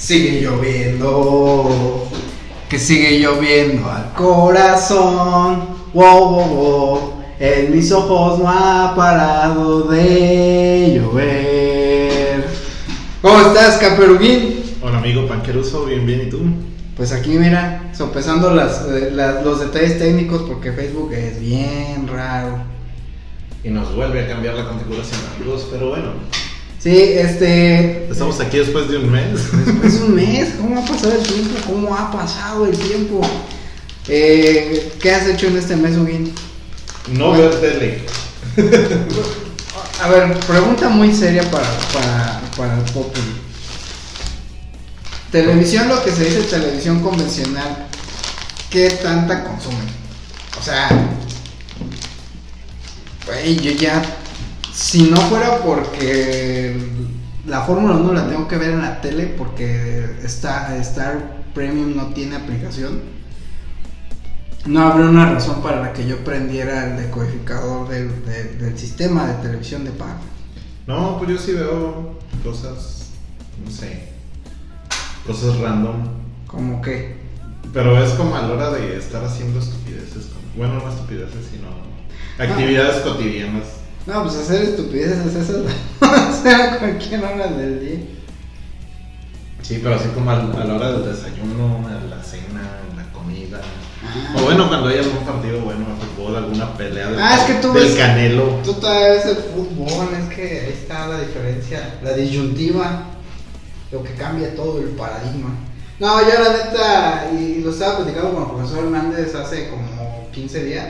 Sigue lloviendo, que sigue lloviendo al corazón. Wow, wow, wow. En mis ojos no ha parado de llover. ¿Cómo estás, Caperuguín? Hola amigo Panqueruso, bien, bien, ¿y tú? Pues aquí mira, sopesando las, eh, las- los detalles técnicos porque Facebook es bien raro. Y nos vuelve a cambiar la configuración, amigos, pero bueno, Sí, este... estamos aquí después de un mes. Después de un mes, ¿cómo ha pasado el tiempo? ¿Cómo ha pasado el tiempo? Eh, ¿Qué has hecho en este mes, Huguín? No ver tele. A ver, pregunta muy seria para, para, para el Populi. Televisión, lo que se dice televisión convencional, ¿qué tanta consumen? O sea, güey, yo ya, si no fuera porque la Fórmula 1 la tengo que ver en la tele porque Star, Star Premium no tiene aplicación, no habría una razón para la que yo prendiera el decodificador del, del- del sistema de televisión de pago. No, pues yo sí veo cosas, no sé, cosas random. Como que, Pero es como a la hora de estar haciendo estupideces. bueno, no estupideces, sino actividades cotidianas. No, pues hacer estupideces esas, hacer a cualquier hora del día. Sí, pero así como a, a la hora del desayuno, a la cena, a la comida. Ah. O bueno, cuando hay algún partido bueno de fútbol, alguna pelea del, Ah, es que tú del ves- canelo. Tú todavía ves el fútbol, es que ahí está la diferencia, la disyuntiva, lo que cambia todo el paradigma. No, yo la neta, y lo estaba platicando con el profesor Hernández hace como 15 días.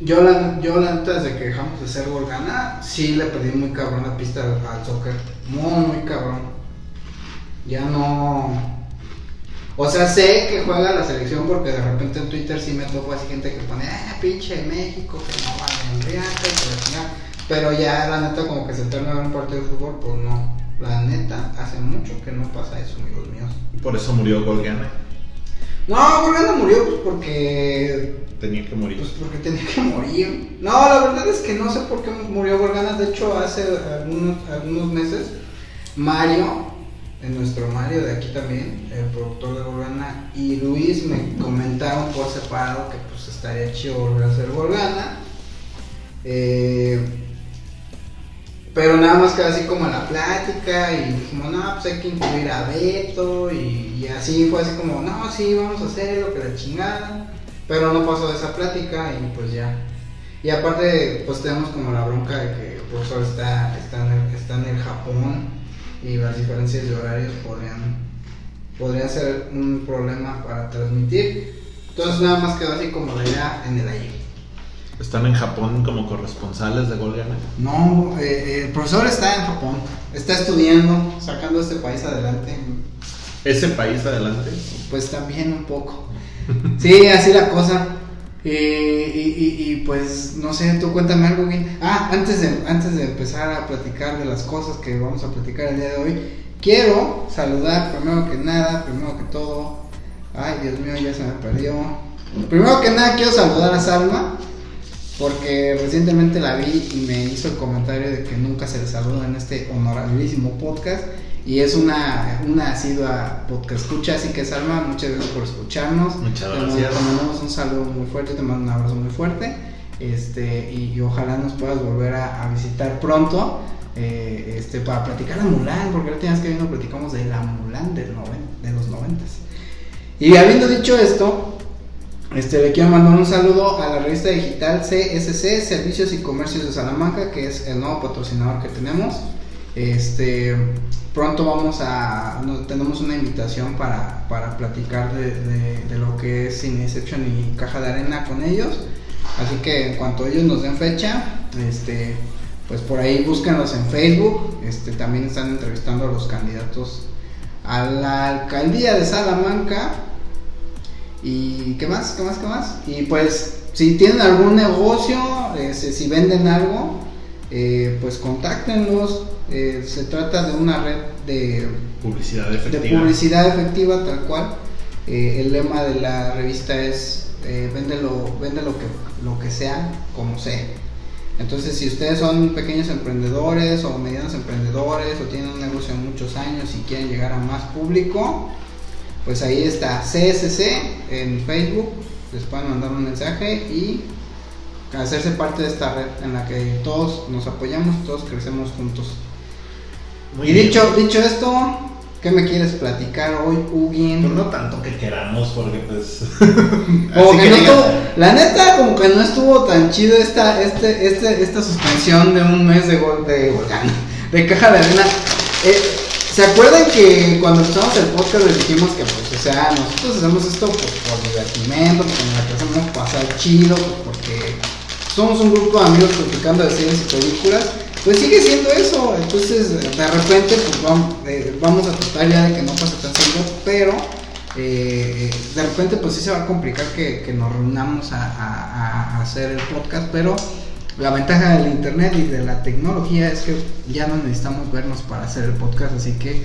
Yo la, yo la neta, desde que dejamos de ser Golgana, sí le perdí muy cabrón la pista al, soccer. Muy, muy cabrón. Ya no. O sea, sé que juega la selección porque de repente en Twitter sí me topo así gente que pone, ah, pinche México, que no vale en riata y que la chingada". Pero ya la neta como que sentarme a ver un partido de fútbol, pues no. La neta, hace mucho que no pasa eso, amigos míos. Por eso murió Golgana. No, Golgana murió pues porque Tenía que morir. Pues porque tenía que morir. No, la verdad es que no sé por qué murió Gorgana. De hecho, hace algunos, algunos meses, Mario, en nuestro Mario de aquí también, el productor de Gorgana, y Luis me comentaron por separado que pues estaría chido volver a hacer Gorgana. Eh, pero nada más quedó así como la plática y dijimos, no, pues hay que incluir a Beto y, y así fue así como, no, sí, vamos a hacerlo, que la chingada. Pero no pasó esa plática y pues ya. Y aparte, pues tenemos como la bronca de que el profesor está, está, en, el, está en el Japón y las diferencias de horarios podrían, podrían ser un problema para transmitir. Entonces nada más quedó así como la idea en el aire. Están en Japón como corresponsales de Golgana. No, eh, el profesor está en Japón, está estudiando, sacando este país adelante. Ese país adelante. Pues también un poco. Sí, así la cosa. Eh, y, y- y, pues no sé, tú cuéntame algo bien. Ah, antes de, antes de empezar a platicar de las cosas que vamos a platicar el día de hoy, quiero saludar primero que nada, primero que todo. Ay, Dios mío, ya se me perdió. Primero que nada quiero saludar a Salma, porque recientemente la vi y me hizo el comentario de que nunca se le saluda en este honorabilísimo podcast. Y es una, una asidua podcast escucha, así que Salma, muchas gracias por escucharnos. Muchas gracias. Te mandamos un saludo muy fuerte, te mando un abrazo muy fuerte. Este, y, y ojalá nos puedas volver a, a visitar pronto. eh, este, para platicar de Mulan, porque la última vez que vino platicamos de la Mulan del noven- de los noventas. Y habiendo dicho esto, este, le quiero mandar un saludo a la revista digital CSC, Servicios y Comercios de Salamanca, que es el nuevo patrocinador que tenemos. Este, pronto vamos a, tenemos una invitación para, para platicar de, lo que es Cineception y Caja de Arena con ellos. Así que en cuanto ellos nos den fecha, este, pues por ahí búsquenlos en Facebook. También están entrevistando a los candidatos a la alcaldía de Salamanca. ¿Y qué más? ¿Qué más? ¿Qué más? Y pues, si tienen algún negocio, este, si venden algo, eh, pues contáctenlos. Eh, se trata de una red de, Publicidad de efectiva. publicidad efectiva, tal cual. Eh, el lema de la revista es: vende, lo, vende lo, que, lo que sea, como sea. Entonces, si ustedes son pequeños emprendedores o medianos emprendedores o tienen un negocio de muchos años y quieren llegar a más público, pues ahí está CSC en Facebook, les pueden mandar un mensaje y hacerse parte de esta red en la que todos nos apoyamos, todos crecemos juntos. Muy y bien. dicho, dicho esto, ¿qué me quieres platicar hoy, Ugin? Pues no tanto que queramos, porque pues. Como que no estuvo, la neta, como que no estuvo tan chido esta, este, este, esta suspensión de un mes de gol de de caja de arena. Eh, ¿Se acuerdan que cuando empezamos el podcast les dijimos que pues, o sea, nosotros hacemos esto pues, por divertimento, porque nos la queremos pasar chido, porque somos un grupo de amigos platicando de series y películas, pues sigue siendo eso. Entonces, de repente, pues vamos, eh, vamos a tratar ya de que no pase tan seguido, pero eh, de repente, pues sí se va a complicar que, nos reunamos a hacer el podcast, pero la ventaja del internet y de la tecnología es que ya no necesitamos vernos para hacer el podcast, así que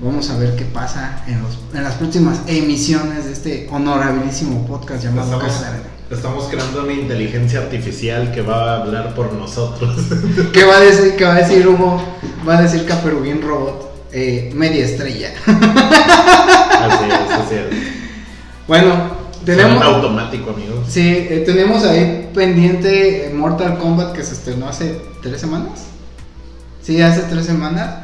vamos a ver qué pasa en, los, en las próximas emisiones de este honorabilísimo podcast llamado Estamos, estamos creando una inteligencia artificial que va a hablar por nosotros. ¿Qué va a decir? ¿Qué va a decir Hugo? Va a decir Caperubín Robot, eh, media estrella. así es, así es. Bueno, Tenemos tenemos, automático, amigos. sí, eh, tenemos ahí pendiente eh, Mortal Kombat que se estrenó hace tres semanas. Sí, hace tres semanas.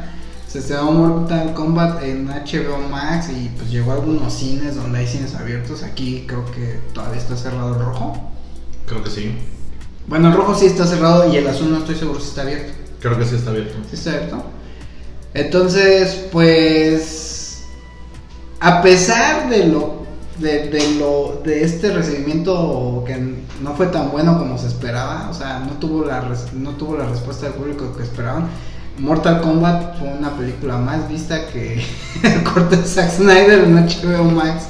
Se estrenó Mortal Kombat en HBO Max y pues llegó a algunos cines donde hay cines abiertos. Aquí creo que todavía está cerrado el rojo. Creo que sí. Bueno, el rojo sí está cerrado y el azul no estoy seguro si está abierto. Creo que sí está abierto. ¿Sí está abierto? Entonces, pues. A pesar de lo. De, de lo de este recibimiento que no fue tan bueno como se esperaba, o sea, no tuvo la res- no tuvo la respuesta del público que esperaban. Mortal Kombat fue una película más vista que el corte de Zack Snyder en HBO Max.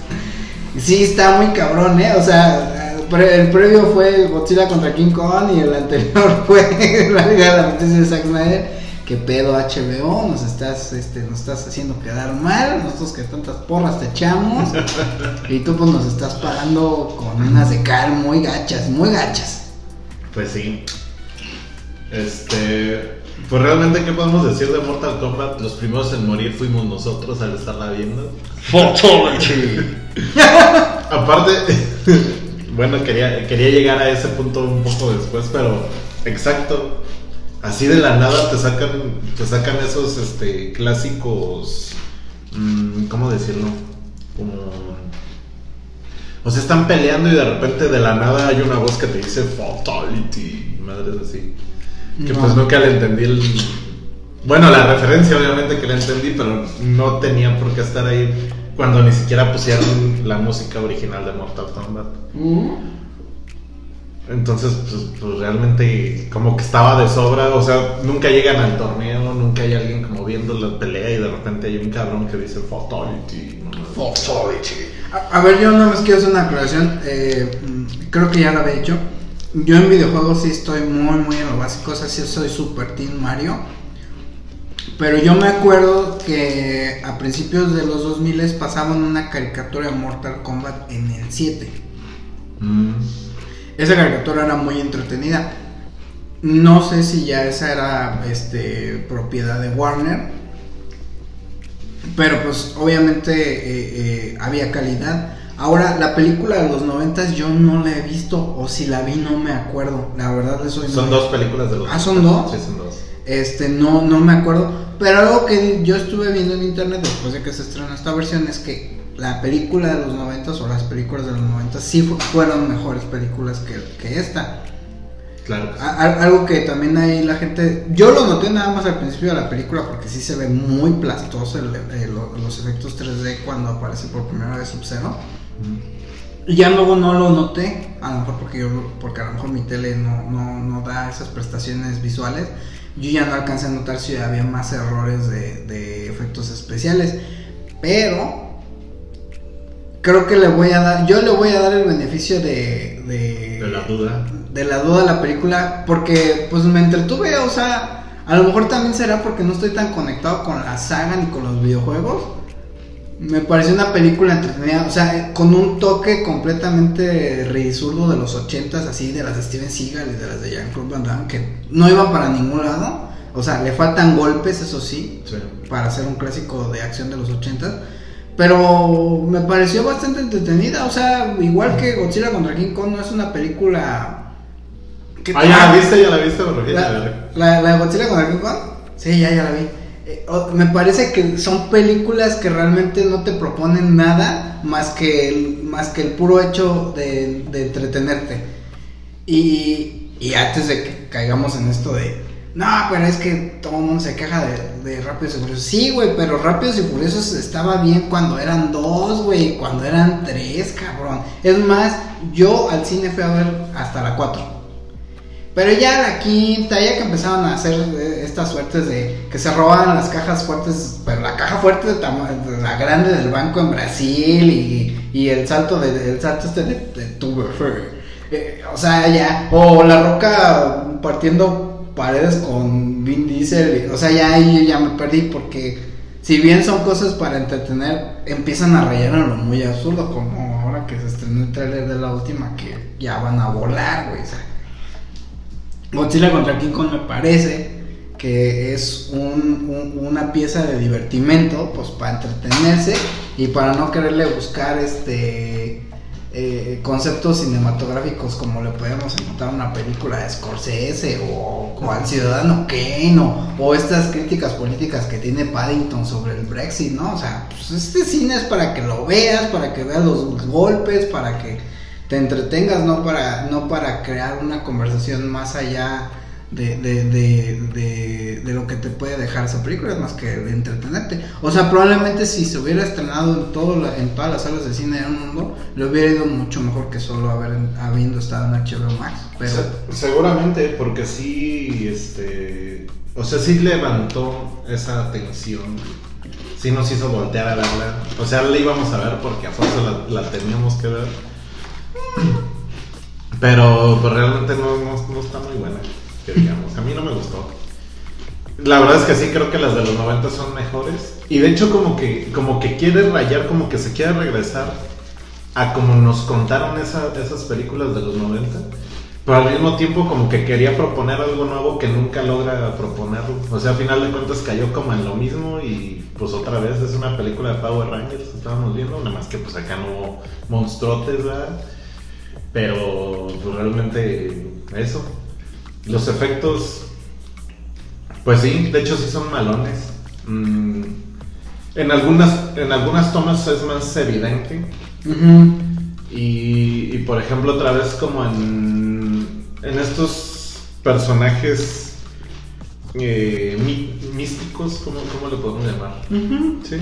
Sí, está muy cabrón, ¿eh? O sea, el previo fue Godzilla contra King Kong y el anterior fue la Liga de de Zack Snyder. ¿Qué pedo HBO? Nos estás, este, nos estás haciendo quedar mal, nosotros que tantas porras te echamos. y tú pues nos estás pagando con unas de cal muy gachas, muy gachas. Pues sí. Este. Pues realmente, ¿qué podemos decir de Mortal Kombat? Los primeros en morir fuimos nosotros al estarla viendo. Aparte, bueno, quería, quería llegar a ese punto un poco después, pero exacto. Así de la nada te sacan, te sacan esos este, clásicos. mm, ¿Cómo decirlo? Como. O sea, están peleando y de repente de la nada hay una voz que te dice Fatality. Madres así. Que No. pues nunca le entendí el. Bueno, la referencia obviamente que le entendí, pero no tenía por qué estar ahí cuando ni siquiera pusieron la música original de Mortal Kombat. Entonces, pues, pues, realmente como que estaba de sobra, o sea, nunca llegan al torneo, nunca hay alguien como viendo la pelea y de repente hay un cabrón que dice Fatality. ¿no? A, a ver, yo nada más quiero hacer una aclaración. eh, creo que ya lo había dicho. Yo en videojuegos sí estoy muy, muy en lo básico. O sea, sí soy super Team Mario. Pero yo me acuerdo que a principios de los 2000 pasaban una caricatura de Mortal Kombat en el 7. Mm, Esa caricatura era muy entretenida. No sé si ya esa era este, propiedad de Warner. Pero pues obviamente eh, eh, había calidad. Ahora, la película de los 90 yo no la he visto. O si la vi no me acuerdo. La verdad de soy Son dos películas de los. Ah, ¿son dos? Sí, son dos. Este, no, no me acuerdo. Pero algo que yo estuve viendo en internet después de que se estrenó esta versión es que la película de los 90 o las películas de los 90 sí fu- fueron mejores películas que, que esta. Claro. A- a- algo que también ahí la gente. Yo lo noté nada más al principio de la película porque sí se ve muy plastoso el- el- lo- los efectos 3D cuando aparece por primera vez Sub-Zero. Y ya luego no lo noté, a lo mejor porque yo, porque a lo mejor mi tele no, no, no da esas prestaciones visuales. Yo ya no alcancé a notar si había más errores de, de efectos especiales. Pero creo que le voy a dar, yo le voy a dar el beneficio de, de, De la duda. de la duda a la película porque pues me entretuve, o sea, a lo mejor también será porque no estoy tan conectado con la saga ni con los videojuegos. Me pareció una película entretenida, o sea, con un toque completamente ridículo de los ochentas, así de las de Steven Seagal y de las de Jean-Claude Van Damme, que no iban para ningún lado. O sea, le faltan golpes, eso sí, Sí. para hacer un clásico de acción de los ochentas. Pero me pareció bastante entretenida, o sea, igual que Godzilla contra King Kong no es una película... que Ah, ¿ya la viste? ¿Ya la viste? Porque la, la, la de Godzilla contra King Kong? Sí, ya, ya la vi. Eh, me parece que son películas que realmente no te proponen nada más que el, más que el puro hecho de, de entretenerte. Y, y antes de que caigamos en esto de, no, pero es que todo el mundo se queja de, de Rápidos y Furiosos. Sí, güey, pero Rápidos y Furiosos estaba bien cuando eran dos, güey, cuando eran tres, cabrón. Es más, yo al cine fui a ver hasta la cuatro. Pero ya la quinta, ya que empezaron a hacer eh, estas suertes de que se robaban las cajas fuertes, pero la caja fuerte de la grande del banco en Brasil y, y el salto de, el salto este de, de eh, o sea, ya, o la roca partiendo paredes con Vin Diesel, o sea, ya ahí ya me perdí porque si bien son cosas para entretener, empiezan a en lo muy absurdo, como ahora que se estrenó el trailer de la última que ya van a volar, güey, o. Godzilla contra King Kong me parece que es un- una pieza de divertimento, pues para entretenerse y para no quererle buscar este eh, conceptos cinematográficos como le podemos encontrar en una película de Scorsese o, o al Ciudadano Kane o, o estas críticas políticas que tiene Paddington sobre el Brexit, ¿no? O sea, pues este cine es para que lo veas, para que veas los golpes, para que te entretengas, no para, no para crear una conversación más allá de, de, de, de, lo que te puede dejar esa película, más que de entretenerte. O sea, probablemente si se hubiera estrenado en, todo la- en todas las salas de cine del mundo, le hubiera ido mucho mejor que solo haber, habiendo estado en HBO Max. Pero, Se- seguramente, porque sí, este, o sea, sí levantó esa atención, sí nos hizo voltear a verla, o sea, la íbamos a ver porque a fuerza la, la teníamos que ver, pero pues, realmente no, no, no está muy buena, a mí no me gustó. La verdad es que sí creo que las de los 90 son mejores y de hecho como que como que quiere rayar, como que se quiere regresar a como nos contaron esa- esas películas de los 90, pero al mismo tiempo como que quería proponer algo nuevo que nunca logra proponerlo. O sea, a final de cuentas cayó como en lo mismo y pues otra vez es una película de Power Rangers estábamos viendo, nada más que pues acá no hubo monstruotes, ¿verdad? Pero pues realmente eso. Los efectos, pues sí, de hecho sí son malones. Mm, en, algunas, en algunas tomas es más evidente. Y, y, por ejemplo, otra vez como en, en estos personajes eh, mí- místicos, ¿cómo, ¿cómo le podemos llamar? Sí.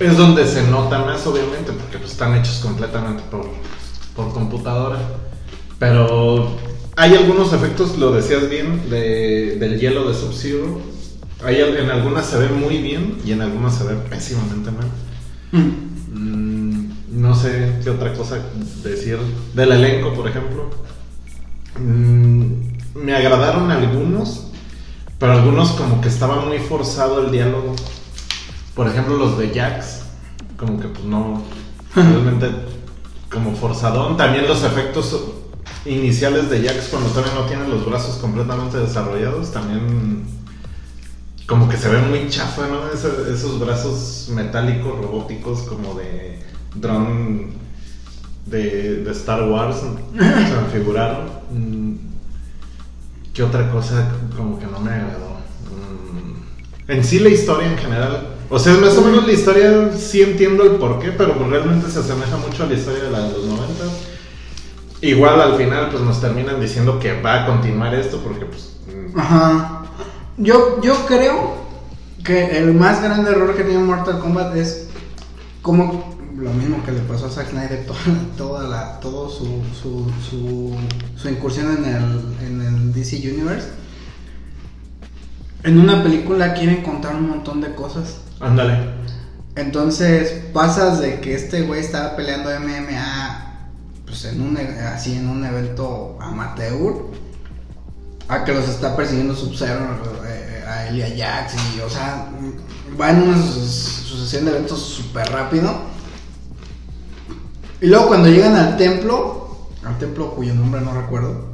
Es donde se nota más, obviamente, porque pues, están hechos completamente por, por computadora. Pero hay algunos efectos, lo decías bien, de- del hielo de Sub-Zero. En algunas se ve muy bien y en algunas se ve pésimamente mal. Mm. Mm, no sé qué otra cosa decir del elenco, por ejemplo. Mm, me agradaron algunos, pero algunos como que estaba muy forzado el diálogo. Por ejemplo, los de Jax, como que pues no, realmente como forzadón. También los efectos iniciales de Jax cuando todavía no tienen los brazos completamente desarrollados, también como que se ve muy chafa, ¿no? Esos brazos metálicos, robóticos, como de dron de, de Star Wars, se me figuraron. Mm, ¿Qué otra cosa como que no me agradó? Mm, En sí la historia en general, o sea, más o menos la historia sí entiendo el porqué, pero realmente se asemeja mucho a la historia de la de los 90. Igual al final pues nos terminan diciendo que va a continuar esto porque pues... mm, Ajá. Yo, yo creo que el más grande error que tiene Mortal Kombat es como lo mismo que le pasó a Zack Snyder, toda, toda la, todo su, su, su, su incursión en el, en el DC Universe. En una película quieren contar un montón de cosas. Ándale. Entonces pasas de que este güey estaba peleando MMA pues en un e- así en un evento amateur a que los está persiguiendo Sub-Zero eh, a Elia Jax y, o sea, va en una su- sucesión de eventos súper rápido. Y luego cuando llegan al templo, al templo cuyo nombre no recuerdo,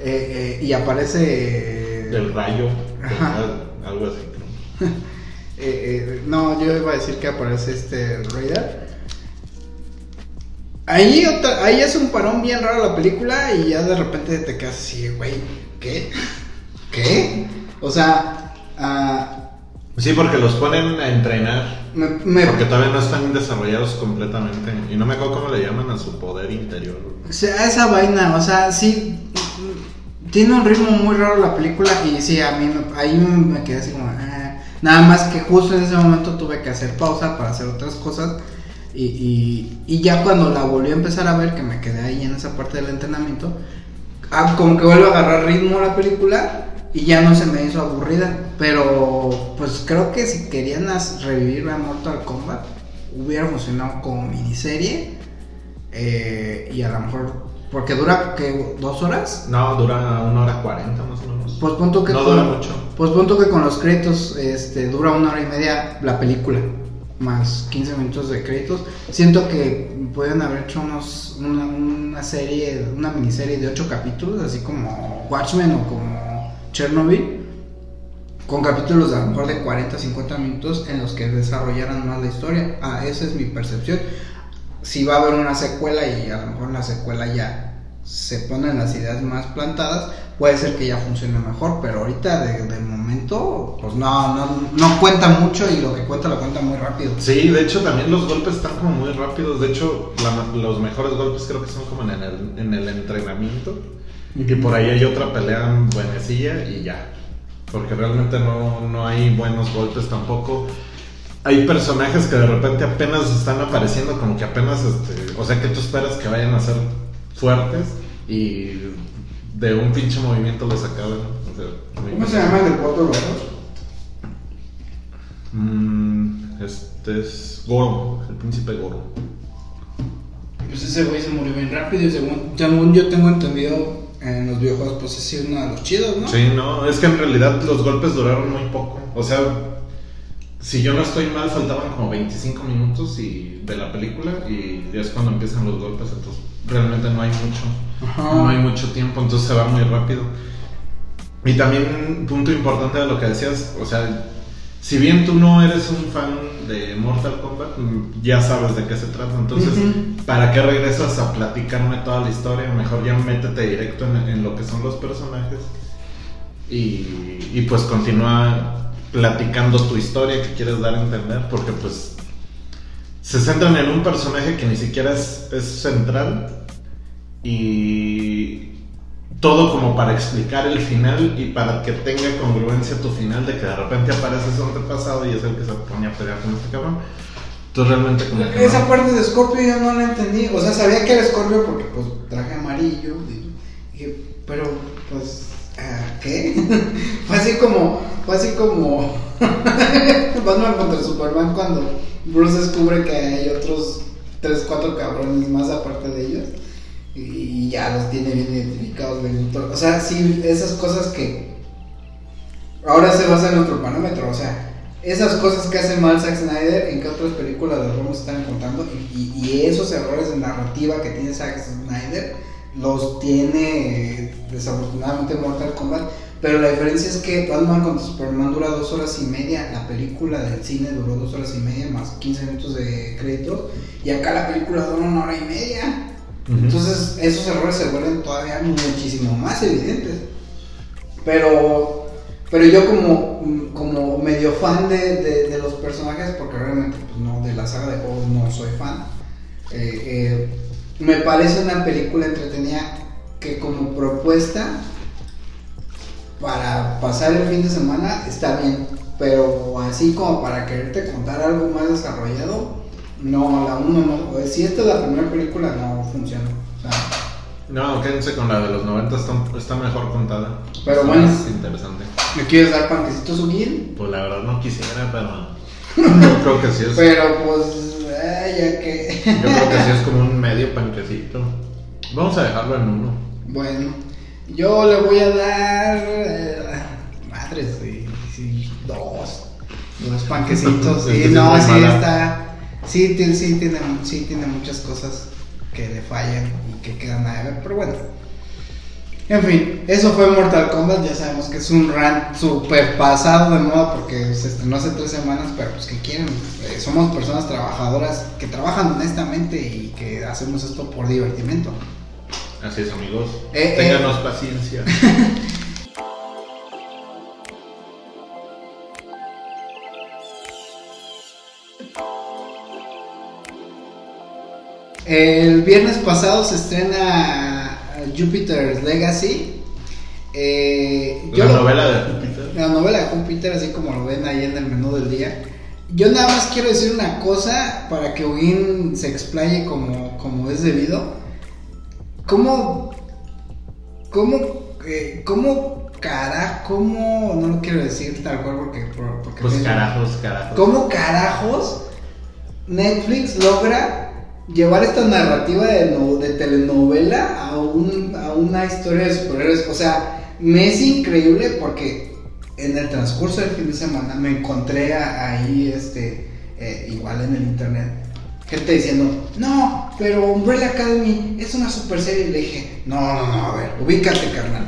eh, eh, y aparece... Del rayo, Ajá. algo así. Eh, eh, no, yo iba a decir que aparece este Raider. Ahí, otra- ahí es un parón bien raro la película y ya de repente te quedas así, güey, ¿qué? ¿Qué? O sea, ah, Sí, porque los ponen a entrenar. me, me- Porque todavía no están desarrollados completamente. Y no me acuerdo cómo le llaman a su poder interior. o sea, esa vaina, o sea, sí, tiene un ritmo muy raro la película y sí, a mí me, ahí me quedé así como, ah. nada más que justo en ese momento tuve que hacer pausa para hacer otras cosas y, y, y ya cuando la volví a empezar a ver, que me quedé ahí en esa parte del entrenamiento, ah, como que vuelve a agarrar ritmo la película y ya no se me hizo aburrida, pero pues creo que si querían revivir a Mortal Kombat, hubiera funcionado como miniserie eh, y a lo mejor, porque dura que dos horas. No, dura una hora cuarenta más o menos. Pues punto que no con, dura mucho. Pues punto que con los créditos este, dura una hora y media la película, más 15 minutos de créditos. Siento que pueden haber hecho unos, una, una serie, una miniserie de 8 capítulos, así como Watchmen o como Chernobyl, con capítulos a lo mejor de 40, 50 minutos en los que desarrollaran más la historia. Ah, esa es mi percepción. Si va a haber una secuela y a lo mejor la secuela ya se ponen las ideas más plantadas, puede ser que ya funcione mejor, pero ahorita de, de momento, pues no, no, no cuenta mucho y lo que cuenta lo cuenta muy rápido. Sí, de hecho también los golpes están como muy rápidos. De hecho, la- los mejores golpes creo que son como en el, en el entrenamiento. Y por ahí hay otra pelea buenecilla y ya. Porque realmente no, no hay buenos golpes tampoco. Hay personajes que de repente apenas están apareciendo, como que apenas, este, o sea que tú esperas que vayan a ser fuertes y de un pinche movimiento los acaban. O sea, muy- ¿Cómo se llama el del cuatro brazos? Mm, este es Goro, el príncipe Goro. Pues ese güey se murió bien rápido y según, según yo tengo entendido en los videojuegos, pues es uno de los chidos, ¿no? Sí, no, es que en realidad los golpes duraron muy poco. O sea, si yo no estoy mal, faltaban como 25 minutos y, de la película y ya es cuando empiezan los golpes, entonces realmente no hay mucho. Ajá. No hay mucho tiempo, entonces se va muy rápido. Y también un punto importante de lo que decías, o sea, si bien tú no eres un fan de Mortal Kombat, mm, ya sabes de qué se trata, entonces. ¿para qué regresas a platicarme toda la historia? Mejor ya métete directo en, en lo que son los personajes y, y pues continúa platicando tu historia que quieres dar a entender, porque pues se centran en un personaje que ni siquiera es, es central y todo como para explicar el final y para que tenga congruencia tu final de que de repente aparece su antepasado y es el que se pone a pelear con este cabrón. Entonces realmente como que Esa no. parte de Scorpio yo no la entendí. O sea, sabía que era Scorpio porque pues traje amarillo. y- pero pues, ¿qué? fue así como, fue así como Batman contra Superman cuando Bruce descubre que hay otros 3, 4 cabrones más aparte de ellos. Y, ya los tiene bien identificados. O sea, sí, esas cosas que ahora se basa en otro parámetro. O sea, esas cosas que hace mal Zack Snyder, en qué otras películas estar encontrando. Y, y- y esos errores de narrativa que tiene Zack Snyder los tiene eh, desafortunadamente Mortal Kombat. Pero la diferencia es que Batman contra Superman dura dos horas y media. La película del cine duró dos horas y media más 15 minutos de créditos. Y acá la película dura una hora y media. Entonces esos errores se vuelven todavía muchísimo más evidentes. Pero, pero yo como, como medio fan de, de- de los personajes, porque realmente pues, no, de la saga de juegos no soy fan, eh, eh, me parece una película entretenida que como propuesta para pasar el fin de semana está bien, pero así como para quererte contar algo más desarrollado, no, la uno no. Si esta es la primera película, no funciona. O sea, No, quédense con la de los 90, está, está mejor contada. Pero Está bueno. más interesante. ¿Me quieres dar panquecitos Ugin? Pues la verdad no quisiera, pero yo creo que sí es. Pero pues, eh, ya que. Yo creo que sí es como un medio panquecito. Vamos a dejarlo en uno. Bueno, yo le voy a dar. eh, madres, güey. panquecitos. Es que Sí, sí no, es sí mala. está. Sí, tiene, sí, tiene, sí, tiene muchas cosas que le fallan y que quedan a ver, pero bueno. En fin, eso fue Mortal Kombat. Ya sabemos que es un rant super pasado de moda porque se estrenó hace tres semanas, pero pues que quieren. Eh, somos personas trabajadoras que trabajan honestamente y que hacemos esto por divertimento. Así es, amigos. Eh, Ténganos paciencia. El viernes pasado se estrena Jupiter's Legacy. Eh, yo La lo- novela de Júpiter. La novela de Júpiter, así como lo ven ahí en el menú del día. Yo nada más quiero decir una cosa para que Ogin se explaye como, como es debido. ¿Cómo. ¿Cómo. eh, ¿Cómo cara? ¿Cómo.? No lo quiero decir tal cual porque. por- porque Pues carajos, carajos. ¿Cómo carajos Netflix logra llevar esta narrativa de, no- de telenovela a, un, a una historia de superhéroes? O sea, me es increíble porque en el transcurso del fin de semana me encontré ahí, este, eh, igual en el internet, gente diciendo, no, pero Umbrella Academy es una super serie. Y le dije, no, no, no, a ver, ubícate, carnal.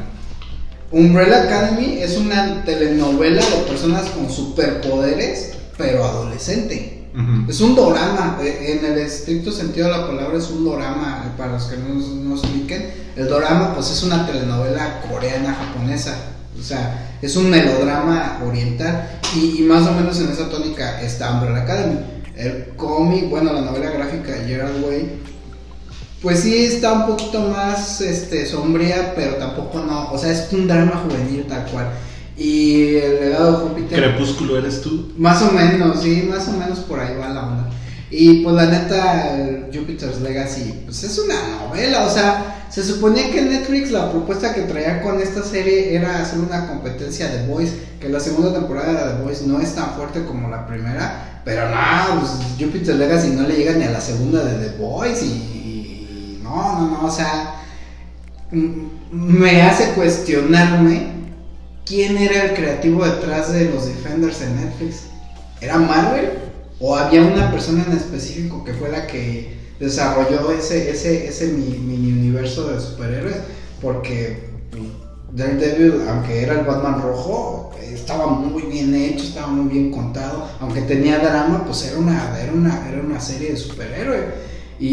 Umbrella Academy es una telenovela de personas con superpoderes, pero adolescente. Es un dorama, eh, en el estricto sentido de la palabra es un dorama, eh, para los que no no se ubiquen. El dorama pues es una telenovela coreana, japonesa, o sea, es un melodrama oriental y, y más o menos en esa tónica está Umbrella Academy. El cómic, bueno, la novela gráfica de Gerard Way, pues sí está un poquito más este, sombría, pero tampoco no, o sea, es un drama juvenil tal cual. Y el legado de Júpiter... Crepúsculo eres tú. Más o menos, sí, más o menos por ahí va la onda. Y pues la neta, Jupiter's Legacy, pues es una novela, o sea, se suponía que Netflix la propuesta que traía con esta serie era hacer una competencia de Boys, que la segunda temporada de The Boys no es tan fuerte como la primera, pero no, pues Jupiter's Legacy no le llega ni a la segunda de The Boys y, y no, no, no, o sea, me hace cuestionarme quién era el creativo detrás de los Defenders en Netflix. ¿Era Marvel? ¿O había una persona en específico que fue la que desarrolló ese, ese, ese mi- mini universo de superhéroes? Porque pues, Daredevil, aunque era el Batman rojo, estaba muy bien hecho, estaba muy bien contado. Aunque tenía drama, pues era una, era una, era una serie de superhéroes. Y,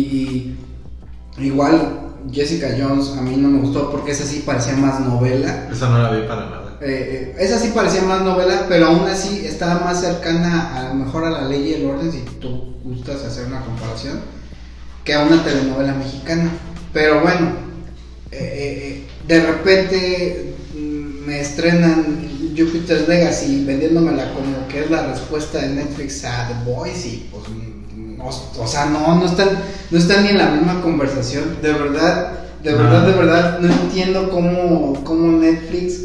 y igual Jessica Jones a mí no me gustó porque esa sí parecía más novela. Esa no la vi para nada. Eh, eh, esa sí parecía más novela, pero aún así estaba más cercana a lo mejor a la ley y el orden, si tú gustas hacer una comparación, que a una telenovela mexicana. Pero bueno, eh, eh, de repente mm, me estrenan Jupiter's Legacy vendiéndomela como que es la respuesta de Netflix a The Boys y pues no, o sea, no, no están, no están ni en la misma conversación. De verdad, de No. verdad, de verdad, no entiendo cómo, cómo Netflix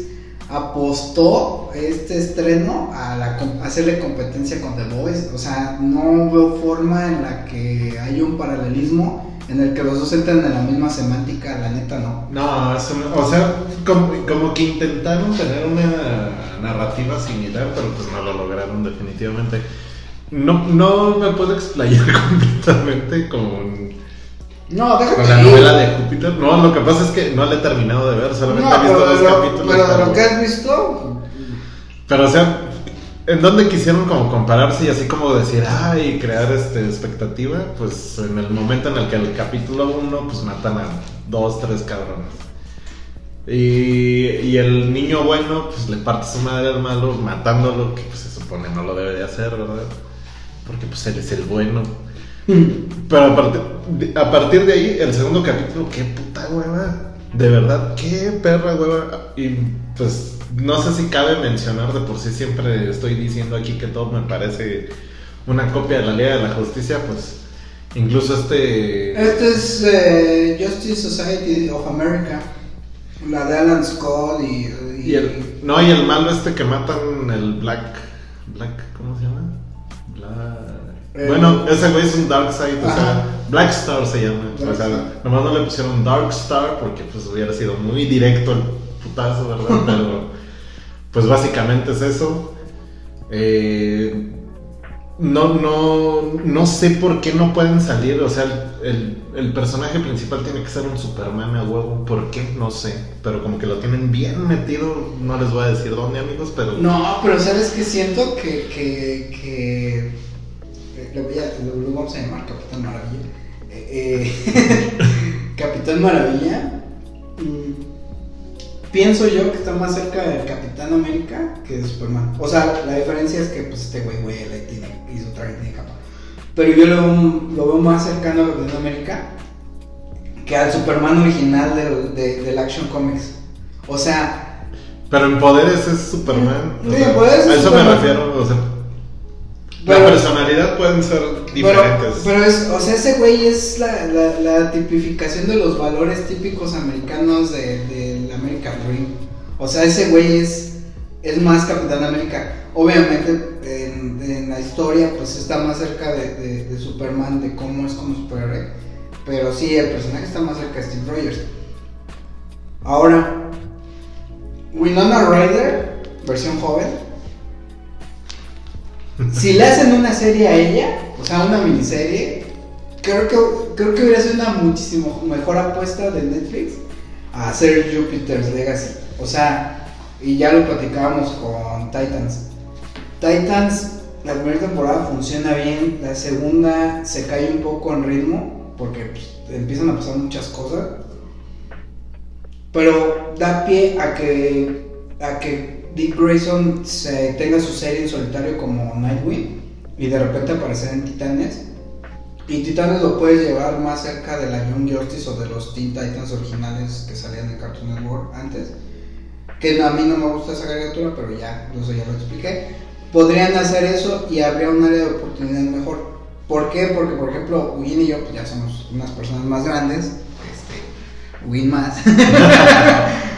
apostó este estreno a, la, hacerle competencia con The Boys. O sea, no veo forma en la que hay un paralelismo en el que los dos entran en la misma semántica, la neta no. No- o sea, como, como que intentaron tener una narrativa similar, pero pues no lo lograron definitivamente. No, no me puedo explayar completamente con, No, déjate con la ir. novela de Júpiter. No, lo que pasa es que no la he terminado de ver, solamente No, he visto dos capítulos. pero de lo que has visto, Pero, o sea, ¿en dónde quisieron como compararse y así como decir, ay, crear este expectativa? Pues en el momento en el que el capítulo 1, pues matan a dos, tres cabrones. Y, y el niño bueno, pues le parte su madre al malo, matándolo, que pues se supone no lo debe de hacer, ¿verdad? Porque pues él es el bueno. Pero a partir, de, a partir de ahí, el segundo capítulo, qué puta hueva. De verdad, qué perra hueva. Y pues no sé si cabe mencionar, de por sí siempre estoy diciendo aquí que todo me parece una copia de la Liga de la Justicia, pues incluso este... este es eh, Justice Society of America, la de Alan Scott y, y- Y el, no, y el malo este que matan, el Black... Black ¿Cómo se llama? Black... Eh, bueno, ese güey es un Darkseid, o sea, Black Star se llama. O sea, nomás no le pusieron Dark Star porque pues hubiera sido muy directo el putazo, ¿verdad? Pero pues básicamente es eso. Eh, no, no, no sé por qué no pueden salir. O sea, el, el personaje principal tiene que ser un Superman a huevo. ¿Por qué? No sé. Pero como que lo tienen bien metido. No les voy a decir dónde, amigos, pero. No, pero ¿sabes qué siento? Que. que, que lo, voy a, lo, lo vamos a llamar Capitán Maravilla. Eh, eh, Capitán Maravilla. mm, Pienso yo que está más cerca del Capitán América que de Superman. O sea, la diferencia es que pues este güey güey tiene, hizo traje de capa. Pero yo lo, veo- lo veo más cercano al Capitán América que al Superman original del, de- del Action Comics. O sea, Pero en poderes es Superman. o Sí, sea, en poderes es a eso Superman. me refiero. O sea, La personalidad pueden ser diferentes. pero es, o sea, ese güey es la, la, la tipificación de los valores típicos americanos de, del American Dream. O sea, ese güey es, es más Capitán América. Obviamente, en, en la historia, pues está más cerca de, de- de Superman, de cómo es como superhéroe. Pero sí, el personaje está más cerca de Steve Rogers. Ahora, Winona Ryder, versión joven, si le hacen una serie a ella, o sea, una miniserie, creo que, creo que hubiera sido una muchísimo mejor apuesta de Netflix a hacer Jupiter's Legacy. O sea, y ya lo platicábamos con Titans. Titans, la primera temporada funciona bien, la segunda se cae un poco en ritmo, porque pues, empiezan a pasar muchas cosas. Pero da pie a que, a que Dick Grayson se tenga su serie en solitario como Nightwing y de repente aparecer en Titanes. Y Titanes lo puedes llevar más cerca de la Young Justice o de los Teen Titans originales que salían en Cartoon Network antes. Que a mí no me gusta esa caricatura, pero ya, eso ya lo expliqué. Podrían hacer eso y habría un área de oportunidad mejor. ¿Por qué? Porque, por ejemplo, Win y yo pues, ya somos unas personas más grandes. Este, Win más.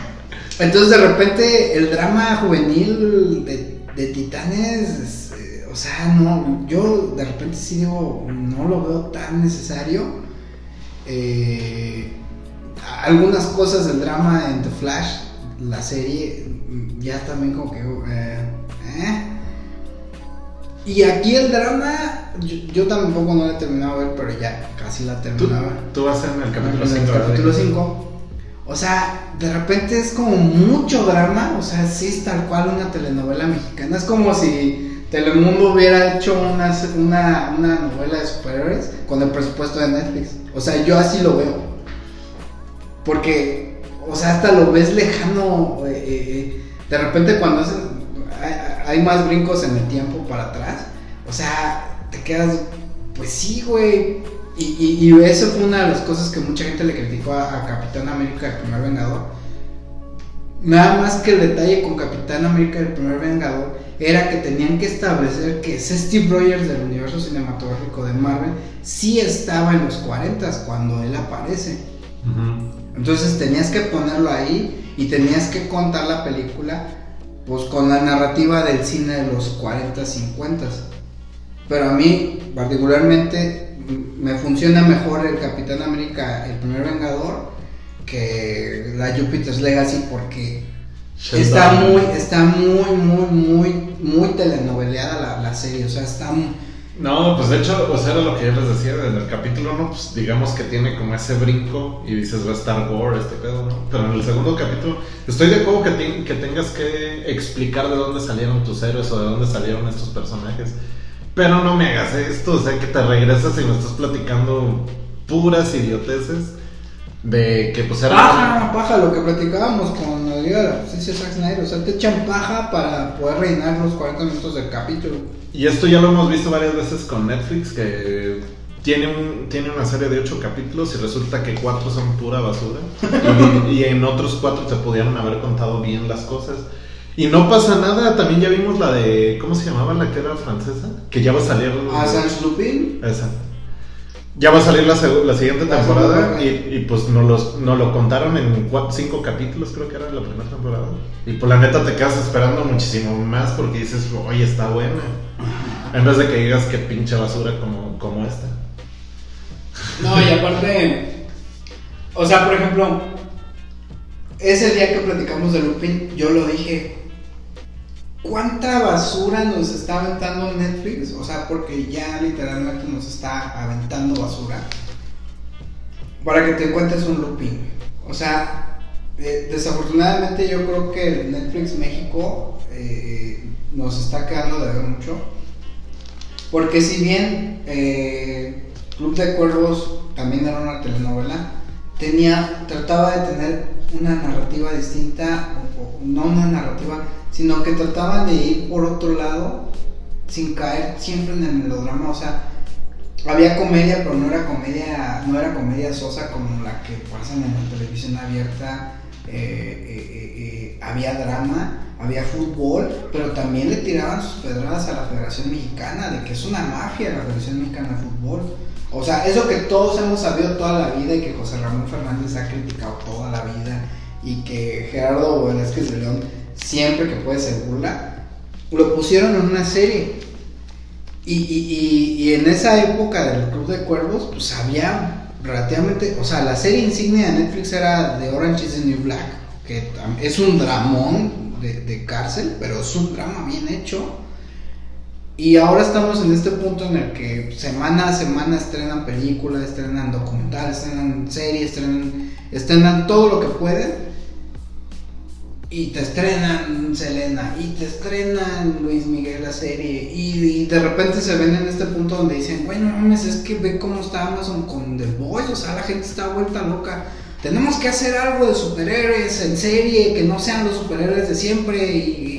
Entonces, de repente, el drama juvenil de, de Titanes, eh, o sea, no, yo de repente sí digo, no lo veo tan necesario. Eh, algunas cosas del drama en The Flash, la serie, ya también como que... eh, eh. Y aquí el drama, yo, yo tampoco no la he terminado de ver, pero ya casi la Tú, terminaba. tú vas en el capítulo En 5. el capítulo 5. O sea, de repente es como mucho drama. O sea, sí es tal cual una telenovela mexicana. Es como si Telemundo hubiera hecho una, una, una novela de superhéroes con el presupuesto de Netflix. O sea, yo así lo veo. Porque, o sea, hasta lo ves lejano. eh, eh, de repente cuando hacen- hay, hay más brincos en el tiempo para atrás. O sea, te quedas, pues sí, güey. Y, y, y eso fue una de las cosas que mucha gente le criticó a, a Capitán América, el primer Vengador. Nada más que el detalle con Capitán América, el primer Vengador, era que tenían que establecer que ese Steve Rogers del universo cinematográfico de Marvel sí estaba en los 40 cuando él aparece. Entonces tenías que ponerlo ahí y tenías que contar la película pues con la narrativa del cine de los 40, 50. Pero a mí particularmente me funciona mejor el Capitán América, el primer Vengador, que la Jupiter's Legacy porque está muy, está muy, muy, muy, muy telenoveleada la, la serie. O sea, está... No, pues de hecho, o sea, era lo que yo les decía en el capítulo 1, pues digamos que tiene como ese brinco y dices va a estar gore este pedo, ¿no? Pero en el segundo capítulo, estoy de acuerdo que tengas que explicar de dónde salieron tus héroes o de dónde salieron estos personajes. Pero no me hagas esto, o sea, que te regresas y me estás platicando puras idioteces de que pues era... Paja, paja, lo que platicábamos con la Liga de la Justicia Zack Snyder. O sea, te echan paja para poder reinar los 40 minutos del capítulo. Y esto ya lo hemos visto varias veces con Netflix, que tiene, un, tiene una serie de ocho capítulos y resulta que cuatro son pura basura. Y, y en otros cuatro te pudieron haber contado bien las cosas. Y no pasa nada, también ya vimos la de, ¿cómo se llamaba la que era francesa? Que ya va a salir... A Sans Lupin. Esa. Ya va a salir la, la siguiente La temporada y, pues nos, los, nos lo contaron en cuatro, cinco capítulos, creo que era la primera temporada. Y pues la neta te quedas esperando muchísimo más porque dices, oye, está buena. En vez de que digas que pinche basura como, como esta. No, y aparte, o sea, por ejemplo, ese día que platicamos de Lupin, yo lo dije. Cuánta basura nos está aventando Netflix, o sea, porque ya literalmente nos está aventando basura para que te encuentres un looping. O sea, eh, desafortunadamente yo creo que Netflix México eh, nos está quedando de ver mucho. Porque si bien eh, Club de Cuervos también era una telenovela, tenía, trataba de tener una narrativa distinta, o, no una narrativa, sino que trataban de ir por otro lado sin caer siempre en el melodrama, o sea, había comedia, pero no era comedia, no era comedia sosa como la que pasan en la televisión abierta. Eh, eh, eh, había drama, había fútbol, pero también le tiraban sus pedradas a la Federación Mexicana, de que es una mafia la Federación Mexicana de Fútbol. O sea, eso que todos hemos sabido toda la vida y que José Ramón Fernández ha criticado toda la vida y que Gerardo Velázquez de León siempre que puede se burla, lo pusieron en una serie. Y, y, y, en esa época del Club de Cuervos, pues había relativamente, o sea, la serie insignia de Netflix era The Orange is the New Black, que es un dramón de, de cárcel, pero es un drama bien hecho. Y ahora estamos en este punto en el que semana a semana estrenan películas, estrenan documentales, estrenan series, estrenan, estrenan todo lo que pueden y te estrenan Selena, y te estrenan Luis Miguel la serie, y, de repente se ven en este punto donde dicen, bueno, mames, es que ve cómo está Amazon con The Boys, o sea, la gente está vuelta loca. Tenemos que hacer algo de superhéroes en serie, que no sean los superhéroes de siempre, y,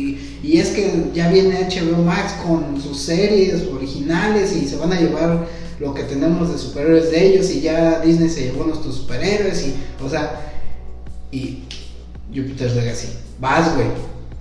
y es que ya viene HBO Max con sus series originales y se van a llevar lo que tenemos de superhéroes de ellos, y ya Disney se llevó nuestros superhéroes, y, o sea, y Jupiter's Legacy vas, güey,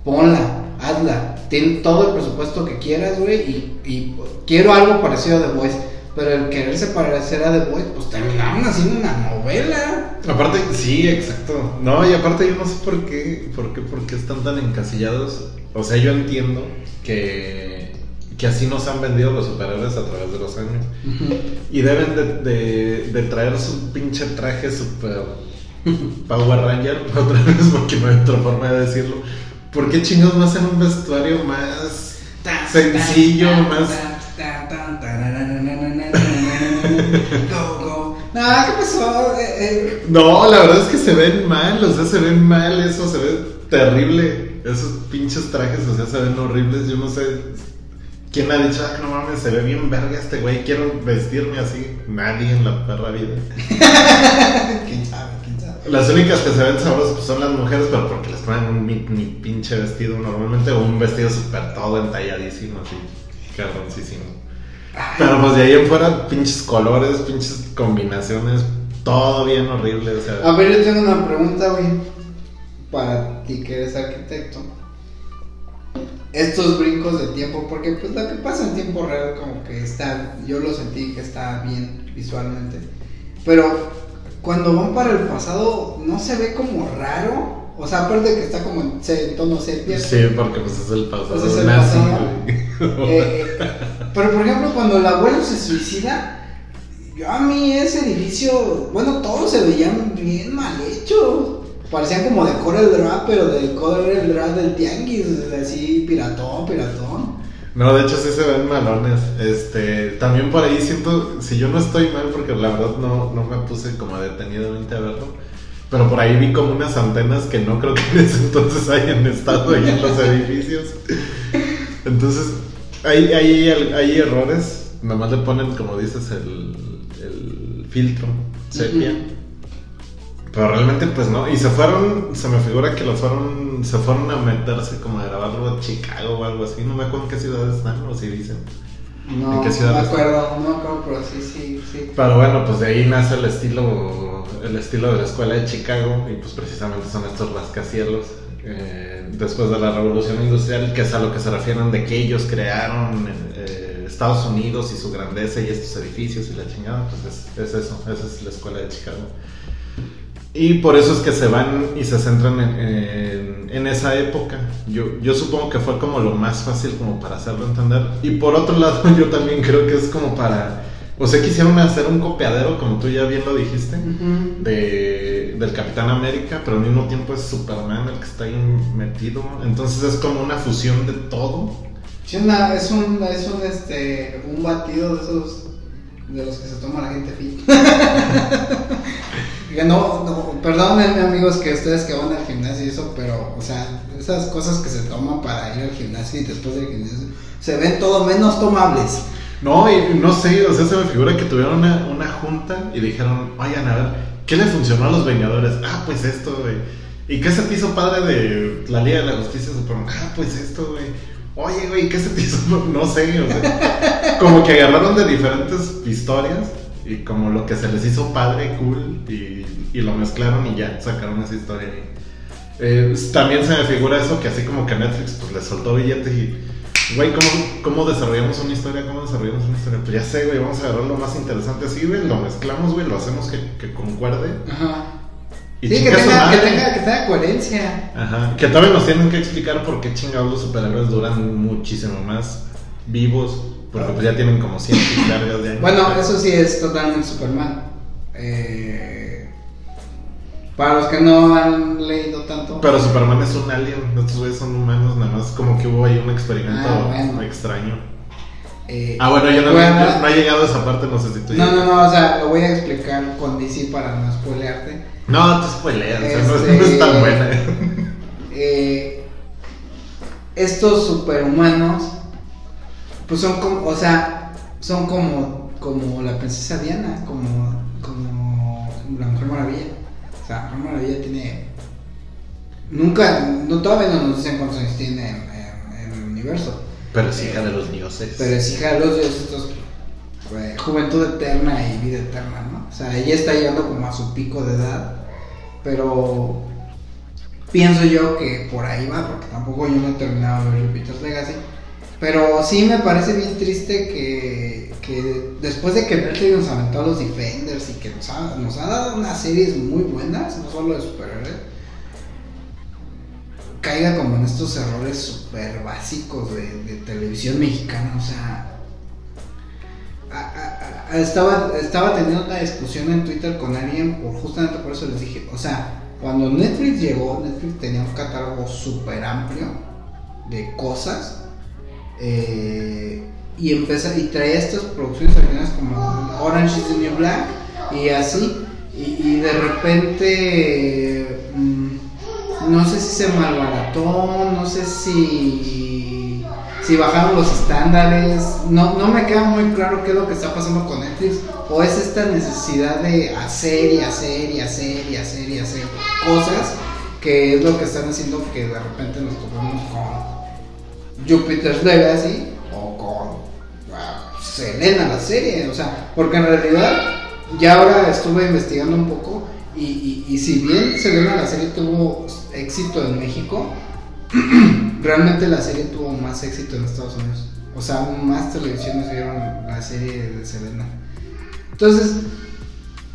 ponla, hazla, ten todo el presupuesto que quieras, güey, y, quiero algo parecido The Voice. Pero el quererse parecer a The Voice, pues terminaron haciendo una novela. Aparte, sí, exacto. No, y aparte yo no sé por qué, por qué, por qué están tan encasillados. O sea, yo entiendo que, que así nos han vendido los superhéroes a través de los años. Y deben de, de, de traer su pinche traje super Power Ranger, otra vez porque no hay otra forma de decirlo. ¿Por qué chingados no hacen un vestuario más sencillo, más... No, ¿qué pasó? No, la verdad es que se ven mal, o sea, se ven mal, eso se ve terrible. Esos pinches trajes, o sea, se ven horribles. Yo no sé quién ha dicho, ah, no mames, se ve bien verga este güey, quiero vestirme así. Nadie en la perra vida. ¿Quién sabe? Las únicas que se ven sabrosas pues, son las mujeres, pero porque les ponen un mi, pinche vestido normalmente o un vestido súper todo entalladísimo, así, carroncísimo. Pero pues de ahí en fuera, pinches colores, pinches combinaciones, todo bien horrible, o sea. A ver, yo tengo una pregunta, güey, para ti que eres arquitecto. Estos brincos de tiempo, porque pues lo que pasa en tiempo real como que está, yo lo sentí que está bien visualmente, pero cuando van para el pasado, ¿no se ve como raro? O sea, aparte de que está como en, tono sepia. Sí, porque pues es el pasado. Pues es el pasado. Eh, pero por ejemplo, cuando el abuelo se suicida, yo a mí ese edificio, bueno, todos se veían bien mal hechos. Parecían como de Corel Draw, pero de Corel Draw del Tianguis, así piratón, piratón. No, de hecho sí se ven malones. Este, también por ahí siento, si yo no estoy mal, porque la verdad no, no me puse como detenidamente a verlo, pero por ahí vi como unas antenas que no creo que en ese entonces hayan estado ahí en los edificios. Entonces, hay, hay, hay errores, nomás le ponen, como dices, el, el filtro sepia. Pero realmente pues no, y se fueron, se me figura que lo fueron, se fueron a meterse como a grabarlo a Chicago o algo así, no me acuerdo en qué ciudades están o si dicen. No, qué no me acuerdo, no me acuerdo, pero sí, sí, sí. Pero bueno, pues de ahí nace el estilo, el estilo de la escuela de Chicago y pues precisamente son estos rascacielos. Eh, después de la revolución industrial, que es a lo que se refieren de que ellos crearon eh, Estados Unidos y su grandeza y estos edificios y la chingada, pues es, es eso, esa es la escuela de Chicago. Y por eso es que se van y se centran en, en, esa época. Yo, yo supongo que fue como lo más fácil como para hacerlo entender. Y por otro lado, yo también creo que es como para... O sea, quisieron hacer un copiadero, como tú ya bien lo dijiste, de, del Capitán América, pero al mismo tiempo es Superman el que está ahí metido. Entonces es como una fusión de todo. Sí, una- es un, es un, este, un batido de esos, de los que se toma la gente fit. No, no, perdónenme amigos que ustedes que van al gimnasio y eso, pero, o sea, esas cosas que se toman para ir al gimnasio y después del gimnasio se ven todo menos tomables. No, y no sé, o sea, se me figura que tuvieron una, una junta y dijeron, oigan, a ver, ¿qué le funcionó a los Vengadores? Ah, pues esto, güey. ¿Y qué se te hizo padre de la Liga de la Justicia Superman? Ah, pues esto, güey. Oye, güey, ¿qué se te hizo? No sé, o sea, como que agarraron de diferentes historias y como lo que se les hizo padre, cool, y, y lo mezclaron y ya, sacaron esa historia. ahí. Eh, también se me figura eso que así como que Netflix pues le soltó billetes y Güey, ¿cómo, ¿cómo desarrollamos una historia? ¿Cómo desarrollamos una historia? Pues ya sé, güey, vamos a agarrar lo más interesante así, güey, lo mezclamos, güey, lo hacemos que, que concuerde. Ajá. Y sí, que tenga, que, tenga, que tenga coherencia. Ajá, que todavía nos tienen que explicar por qué chingados los superhéroes duran muchísimo más vivos, porque pues ya tienen como 100 y largas de años. Bueno, eso sí es totalmente Superman. Eh, para los que no han leído tanto. Pero Superman es un alien, estos güeyes son humanos, nada más como que hubo ahí un experimento Ah, bueno. extraño. eh, Ah, bueno, yo no, voy a yo dar- no he llegado a esa parte, no sé si tú No, ya- no, no, o sea, lo voy a explicar con DC para no spoilearte. No, te spoileas, o sea, no, es- Este- no es tan buena. Eh, estos superhumanos, pues son como, o sea, son como, como la princesa Diana, como, como la Mujer Maravilla. O sea, Mujer Maravilla tiene, nunca, no, todavía no nos dicen cuántos años tiene en, en- en el universo. Pero es hija de los dioses. Pero es hija de los dioses, estos, eh, juventud eterna y vida eterna, ¿no? O sea, ella está llegando como a su pico de edad, pero pienso yo que por ahí va, porque tampoco yo no he terminado de ver Jupiter's Legacy. Pero sí me parece bien triste que, que después de que Netflix nos aventó a los Defenders y que nos ha, nos ha dado unas series muy buenas, no solo de superhéroes, caiga como en estos errores súper básicos de, televisión mexicana, o sea... estaba, estaba teniendo una discusión en Twitter con alguien, por, justamente por eso les dije, o sea, cuando Netflix llegó, Netflix tenía un catálogo súper amplio de cosas eh, y empezó, y traía estas producciones originales como Orange is the New Black y así, y, de repente... mm, no sé si se malbarató, no sé si, si bajaron los estándares, no, no me queda muy claro qué es lo que está pasando con Netflix, o es esta necesidad de hacer y hacer y hacer y hacer y hacer cosas, que es lo que están haciendo que de repente nos topemos con Jupiter's Legacy o con ah, Selena la serie, o sea, porque en realidad ya ahora estuve investigando un poco y, si bien Selena la serie tuvo éxito en México, realmente la serie tuvo más éxito en Estados Unidos. O sea, más televisiones vieron la serie de Selena. Entonces,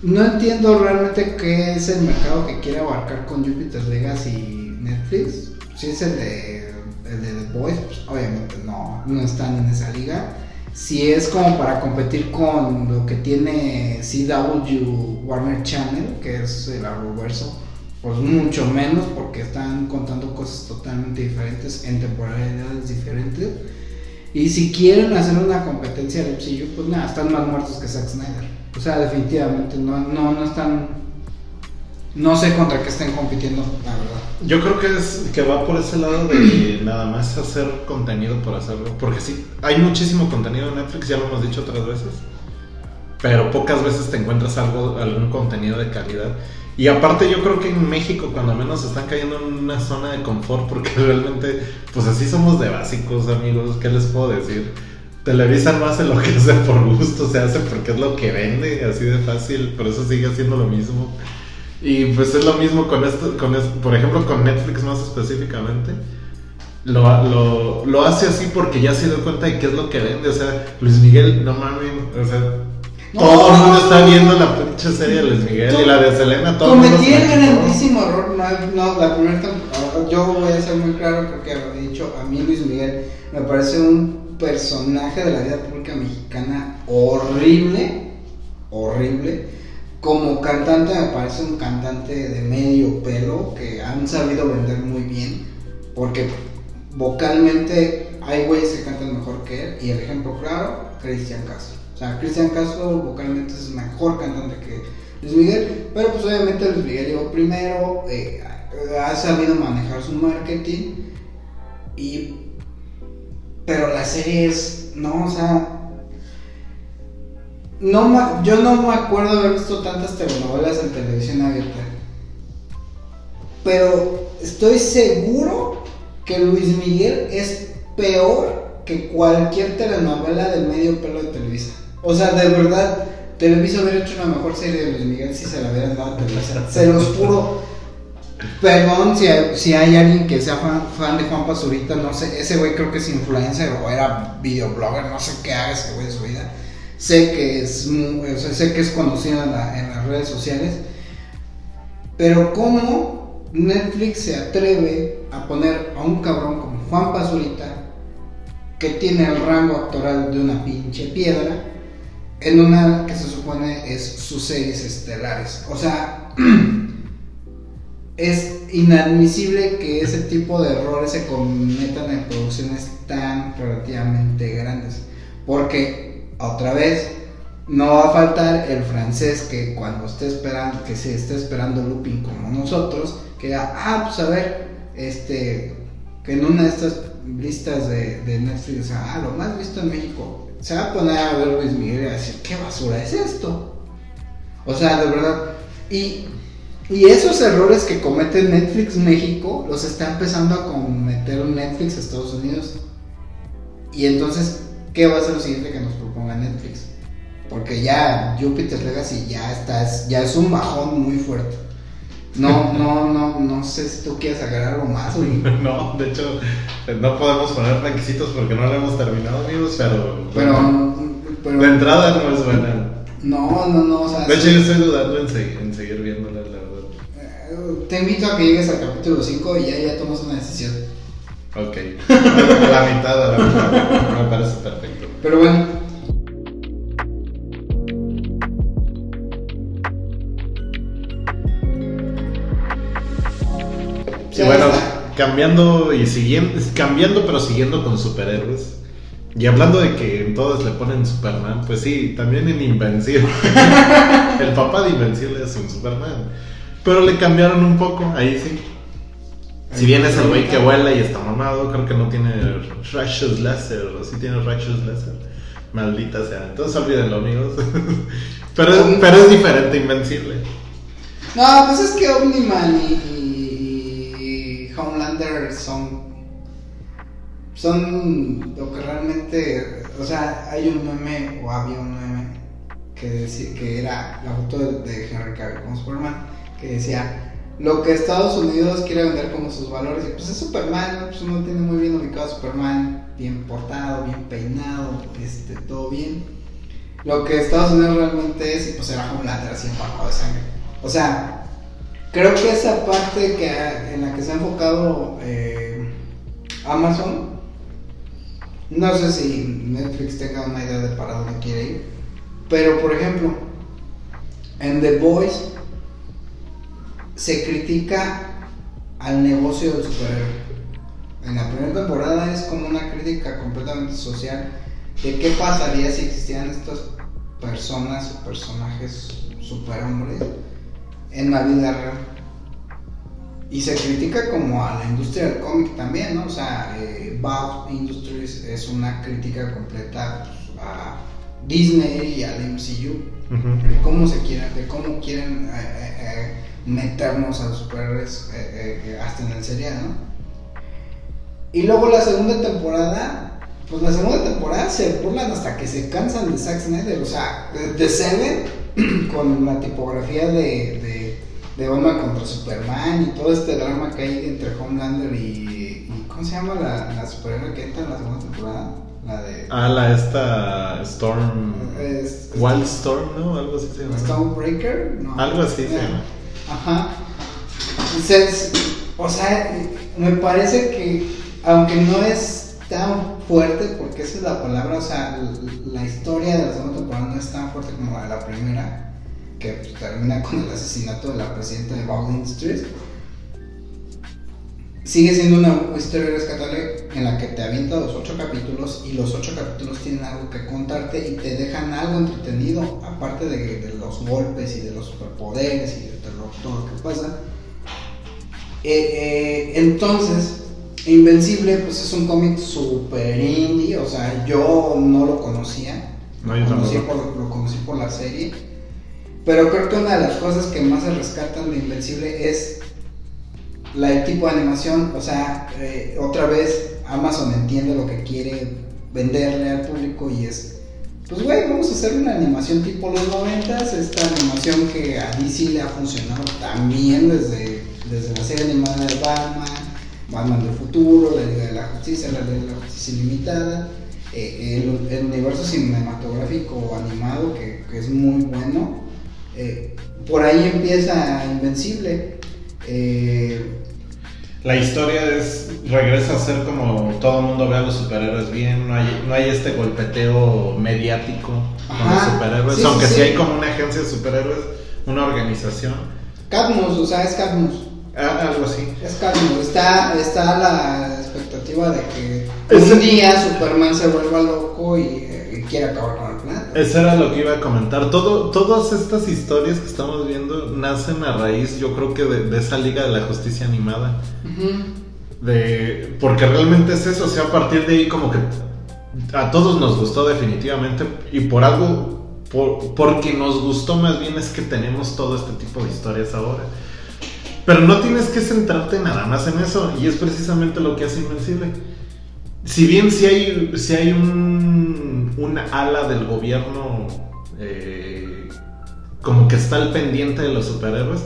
no entiendo realmente qué es el mercado que quiere abarcar con Jupiter's Legacy y Netflix. Si es el de, de The Boys, pues obviamente no, no están en esa liga. Si es como para competir con lo que tiene CW Warner Channel, que es el Arrowverso, pues mucho menos porque están contando cosas totalmente diferentes en temporalidades diferentes. Y si quieren hacer una competencia al MCU, pues nada, están más muertos que Zack Snyder. O sea, definitivamente no, no, no están. No sé contra qué estén compitiendo, la verdad. Yo creo que es que va por ese lado de nada más hacer contenido por hacerlo. Porque sí, hay muchísimo contenido en Netflix, ya lo hemos dicho otras veces. Pero pocas veces te encuentras algo, algún contenido de calidad. Y aparte yo creo que en México cuando menos están cayendo en una zona de confort porque realmente pues así somos de básicos amigos, ¿qué les puedo decir? Televisa no hace lo que hace por gusto, se hace porque es lo que vende, así de fácil, por eso sigue haciendo lo mismo. Y pues es lo mismo con esto, con esto, por ejemplo con Netflix más específicamente. Lo, lo, lo hace así porque ya se dio cuenta de qué es lo que vende. O sea, Luis Miguel, no mames, o sea, No, todo el mundo no, está no. viendo la pinche serie de Luis Miguel y la de Selena, todo mundo Cometí el grandísimo error. No, no, la primera. Yo voy a ser muy claro porque lo he dicho. A mí, Luis Miguel me parece un personaje de la vida pública mexicana horrible. Horrible. Como cantante me parece un cantante de medio pelo que han sabido vender muy bien, porque vocalmente hay güeyes que cantan mejor que él, y el ejemplo claro, Cristian Castro. O sea, Cristian Castro vocalmente es mejor cantante que Luis Miguel, pero pues obviamente Luis Miguel llegó primero, eh, ha sabido manejar su marketing, y pero la serie es, no, o sea, no, yo no me acuerdo haber visto tantas telenovelas en televisión abierta. Pero estoy seguro que Luis Miguel es peor que cualquier telenovela del medio pelo de Televisa. O sea, de verdad, Televisa hubiera hecho una mejor serie de Luis Miguel si se la hubieran dado a Televisa. Se los juro. Perdón si hay, si hay alguien que sea fan, de Juan Pazurita, no sé, ese güey creo que es influencer o era videoblogger, no sé qué haga ese güey de su vida sé que es, sé que es conocido en, las redes sociales, pero cómo Netflix se atreve a poner a un cabrón como Juan Pazurita, que tiene el rango actoral de una pinche piedra, en una que se supone es sus series estelares. O sea, es inadmisible que ese tipo de errores se cometan en producciones tan relativamente grandes. Porque otra vez, no va a faltar el francés que cuando esté esperando, que se esté esperando Lupin como nosotros, que diga, ah, pues a ver, este, que en una de estas listas de, Netflix, ah, lo más visto en México, se va a poner a ver Luis Miguel y a decir, ¿qué basura es esto? O sea, de verdad, y, y esos errores que comete Netflix México, los está empezando a cometer Netflix Estados Unidos. Y entonces ¿qué va a ser lo siguiente que nos proponga Netflix? Porque ya Jupiter Legacy ya está, ya es un bajón muy fuerte. No, no, no, no sé si tú quieres agarrar algo más, No, de hecho, no podemos poner requisitos porque no lo hemos terminado, amigos, pero. Pero. pero de entrada no es buena. No, no, no, o sea. De hecho, yo estoy dudando en, seguir viéndola, la verdad. Eh, te invito a que llegues al capítulo 5 y ya, ya tomas una decisión. Ok. la mitad, la mitad. Me parece perfecto. Pero bueno. Y bueno, cambiando y siguiendo, cambiando pero siguiendo con superhéroes. Y hablando de que en todos le ponen Superman, pues sí, también en Invencible. El papá de Invencible es un Superman. Pero le cambiaron un poco, ahí sí. Si bien es el güey que vuela y está mamado, creo que no tiene rayos láser, o sí tiene rayos láser. Maldita sea. Entonces olvídenlo, amigos. pero, es, diferente, invencible. No, pues es que Omniman y, Homelander son. Son lo que realmente. O sea, hay un meme, o había un meme, que, decía, que era la foto de, de Henry Cavill con Superman, que decía lo que Estados Unidos quiere vender como sus valores. Y pues es Superman, pues uno tiene muy bien ubicado a Superman, bien portado, bien peinado, este, todo bien. Lo que Estados Unidos realmente es, pues era Homelander así empapado de sangre. O sea, creo que esa parte que, en la que se ha enfocado eh, Amazon, no sé si Netflix tenga una idea de para dónde quiere ir, pero por ejemplo, en The Voice se critica al negocio del superhéroe. En la primera temporada es como una crítica completamente social de qué pasaría si existieran estas personas o personajes superhombres en la vida real. Y se critica como a la industria del cómic también, ¿no? O sea, eh, Industries es una crítica completa pues, a Disney y al MCU. De cómo se quieren, de cómo quieren eh, eh, eh, meternos a los superhéroes hasta en el serial, ¿no? Y luego la segunda temporada, pues la segunda temporada se burlan hasta que se cansan de Zack Snyder, o sea, de, Seven con la tipografía de, de, de contra Superman y todo este drama que hay entre Homelander y, ¿cómo se llama la, la superhéroe que entra en la segunda temporada? La de. Ah, la esta Storm. Wild Storm, ¿no? Algo así se llama. Stormbreaker, no. Algo así se llama. Ajá. o sea, me parece que, aunque no es tan fuerte, porque esa es la palabra, o sea, la historia de la segunda temporada no es tan fuerte como la de la primera, que pues, termina con el asesinato de la presidenta de Bowling Street. Sigue siendo una historia rescatable en la que te avienta los ocho capítulos y los ocho capítulos tienen algo que contarte y te dejan algo entretenido, aparte de, de los golpes y de los superpoderes y de todo lo que pasa. Eh, eh, entonces, Invencible, pues es un cómic super indie, o sea, yo no lo conocía. No, yo lo, conocí tampoco. por, lo conocí por la serie. Pero creo que una de las cosas que más se rescatan de Invencible es la, el tipo de animación. O sea, eh, otra vez Amazon entiende lo que quiere venderle al público y es, pues güey, vamos a hacer una animación tipo los noventas. Esta animación que a DC le ha funcionado también desde, desde la serie animada de Batman, Batman del futuro, la Liga de la Justicia, la Liga de la Justicia Ilimitada. eh, el, universo cinematográfico animado que, que es muy bueno. Eh, por ahí empieza Invencible. Eh, La historia es, regresa a ser como todo el mundo ve a los superhéroes bien, no hay, no hay este golpeteo mediático con Ajá. los superhéroes, Sí, aunque sí, sí, sí. hay como una agencia de superhéroes, una organización, Cadmus, o sea, es Cadmus. ah, algo así. Es Cadmus. Está, está la expectativa de que Ese- un día Superman se vuelva loco y, eh, y quiera acabar con. Eso era lo que iba a comentar. Todo, todas estas historias que estamos viendo nacen a raíz, yo creo que de, de esa Liga de la Justicia animada. De, porque realmente es eso, o sea, a partir de ahí como que a todos nos gustó definitivamente y por algo, por, porque nos gustó más bien es que tenemos todo este tipo de historias ahora. Pero no tienes que centrarte nada más en eso y es precisamente lo que hace Invencible. Si bien si hay, si hay un, ala del gobierno eh, como que está al pendiente de los superhéroes,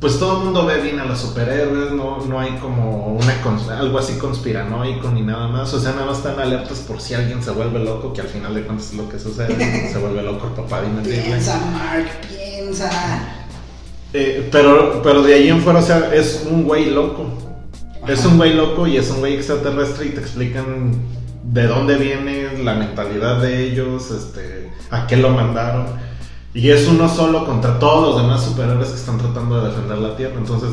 pues todo el mundo ve bien a los superhéroes, no, no hay como una algo así conspiranoico ni nada más, o sea, nada más están alertas por si alguien se vuelve loco, que al final de cuentas es lo que sucede, se vuelve loco el papá. Piensa, Mark, piensa. Eh, pero, pero de ahí en fuera, o sea, es un güey loco. Es un güey loco y es un güey extraterrestre y te explican de dónde viene la mentalidad de ellos, este, a qué lo mandaron. Y es uno solo contra todos los demás superhéroes que están tratando de defender la Tierra. Entonces,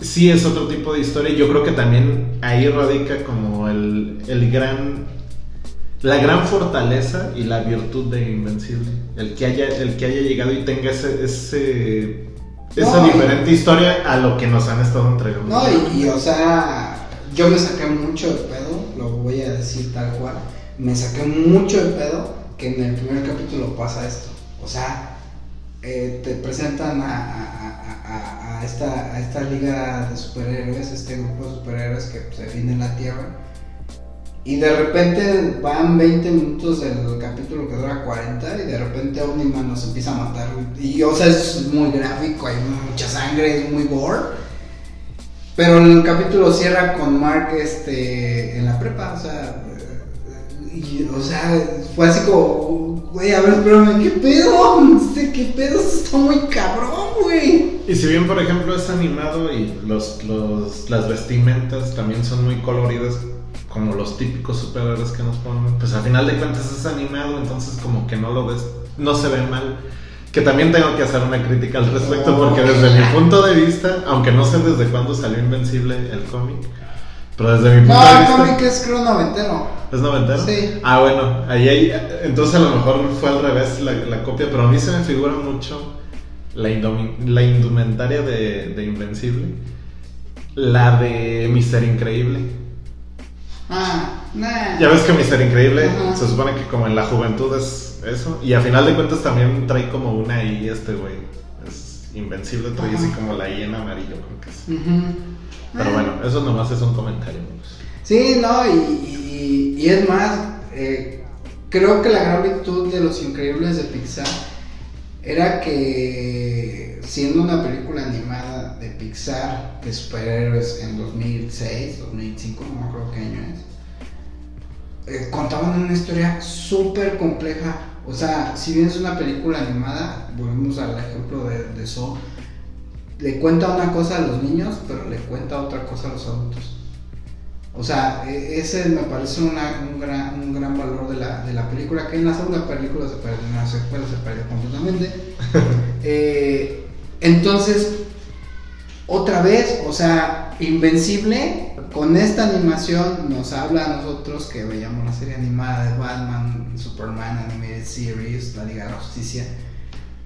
sí es otro tipo de historia. Yo creo que también ahí radica como el, el gran la gran fortaleza y la virtud de Invencible. El que haya, el que haya llegado y tenga ese esa No, y- diferente historia a lo que nos han estado entregando. No, y, y, o sea, yo me saqué mucho de pedo, lo voy a decir tal cual. Me saqué mucho de pedo que en el primer capítulo pasa esto. O sea, eh, te presentan a, a- a- a- a esta, a esta liga de superhéroes, este grupo de superhéroes que se viene en la Tierra. Y de repente van 20 minutos del capítulo que dura 40 y de repente Omniman nos empieza a matar. Y o sea, es muy gráfico, hay mucha sangre, es muy gore. Pero el capítulo cierra con Mark este, en la prepa, o sea, o sea, fue así como, güey, a ver, espérame, ¿qué pedo? Este, ¿Qué pedo? Está muy cabrón, güey. Y si bien, por ejemplo, es animado y los, los- las vestimentas también son muy coloridas, como los típicos superhéroes que nos ponen, pues al final de cuentas es animado, entonces como que no lo ves, no se ve mal. Que también tengo que hacer una crítica al respecto, porque desde mi punto de vista, aunque no sé desde cuándo salió Invencible el cómic, pero desde mi punto No, de el vista... cómic es creo noventero. ¿Es noventero? Sí. Ah, bueno, ahí hay, entonces a lo mejor fue al revés la, la copia, pero a mí se me figura mucho la, la indumentaria de, de Invencible, la de Mister Increíble. Ah, nah. Ya ves que Mister Increíble se supone que como en la juventud es eso, y a final de cuentas también trae como una I este güey. Es Invencible, trae así como la I en amarillo, creo que es. Pero Ah. bueno, eso nomás es un comentario. Sí, no, y, y- y es más, eh, creo que la gran virtud de Los Increíbles de Pixar era que siendo una película animada de Pixar de superhéroes en 2006, 2005, no me acuerdo qué año es, eh, contaban una historia súper compleja. O sea, si bien es una película animada, volvemos al ejemplo de, de Saw, le cuenta una cosa a los niños, pero le cuenta otra cosa a los adultos. O sea, e- ese me parece una- un, gran, un gran valor de la, de la película, que en la segunda película se perdió, en la secuela se perdió completamente. Eh, entonces, otra vez, o sea, Invencible, con esta animación nos habla a nosotros que veíamos la serie animada de Batman, Superman Animated Series, la Liga de la Justicia,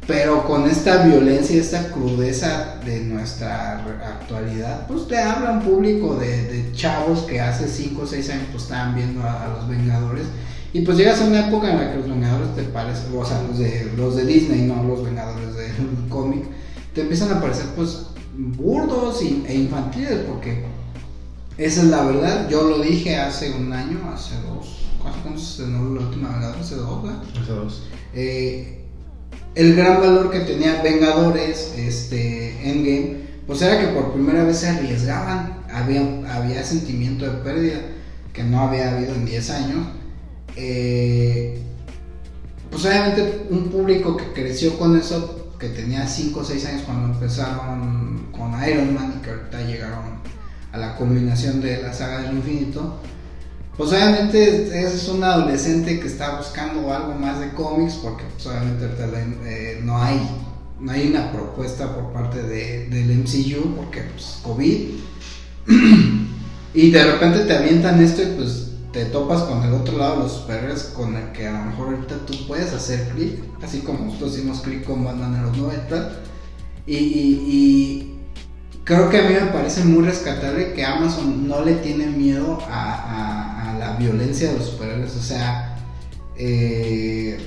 pero con esta violencia, esta crudeza de nuestra actualidad, pues te habla un público de, chavos que hace 5 o 6 años pues estaban viendo a, los Vengadores. Y pues llegas a una época en la que los Vengadores te parecen, o sea, los de, los de Disney, no los Vengadores del cómic, te empiezan a parecer pues burdos e infantiles, porque esa es la verdad. Yo lo dije hace un año, hace dos. ¿Cuántos se la última Vengador? Hace dos, ¿verdad? Hace dos. Eh, el gran valor que tenía Vengadores, este, Endgame, pues era que por primera vez se arriesgaban, había, había sentimiento de pérdida que no había habido en 10 años. Eh, pues obviamente un público que creció con eso, que tenía 5 o 6 años cuando empezaron con Iron Man y que ahorita llegaron a la culminación de la saga del infinito, pues obviamente es un adolescente que está buscando algo más de cómics porque pues obviamente eh, no hay no hay una propuesta por parte de, del MCU porque pues COVID. Y de repente te avientan esto y pues te topas con el otro lado de los superhéroes con el que a lo mejor ahorita tú puedes hacer clic así como nosotros hicimos clic con Batman en los 90 y, y, creo que a mí me parece muy rescatable que Amazon no le tiene miedo a la violencia de los superhéroes. O sea, eh,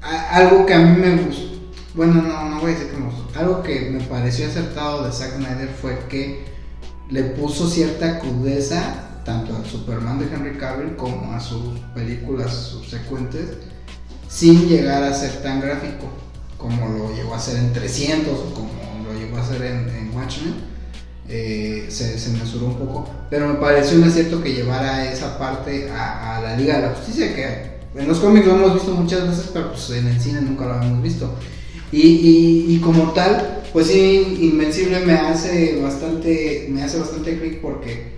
algo que a mí me gustó, bueno, no, no voy a decir que me gustó, algo que me pareció acertado de Zack Snyder fue que le puso cierta crudeza tanto al Superman de Henry Cavill como a sus películas subsecuentes sin llegar a ser tan gráfico como lo llegó a hacer en 300 o como lo llegó a hacer en, en Watchmen eh, se, se, mesuró un poco, pero me pareció un acierto que llevara esa parte a, la Liga de la Justicia, que en los cómics lo hemos visto muchas veces, pero pues en el cine nunca lo habíamos visto. Y, como tal, pues sí, Invencible me hace bastante, me hace bastante clic porque,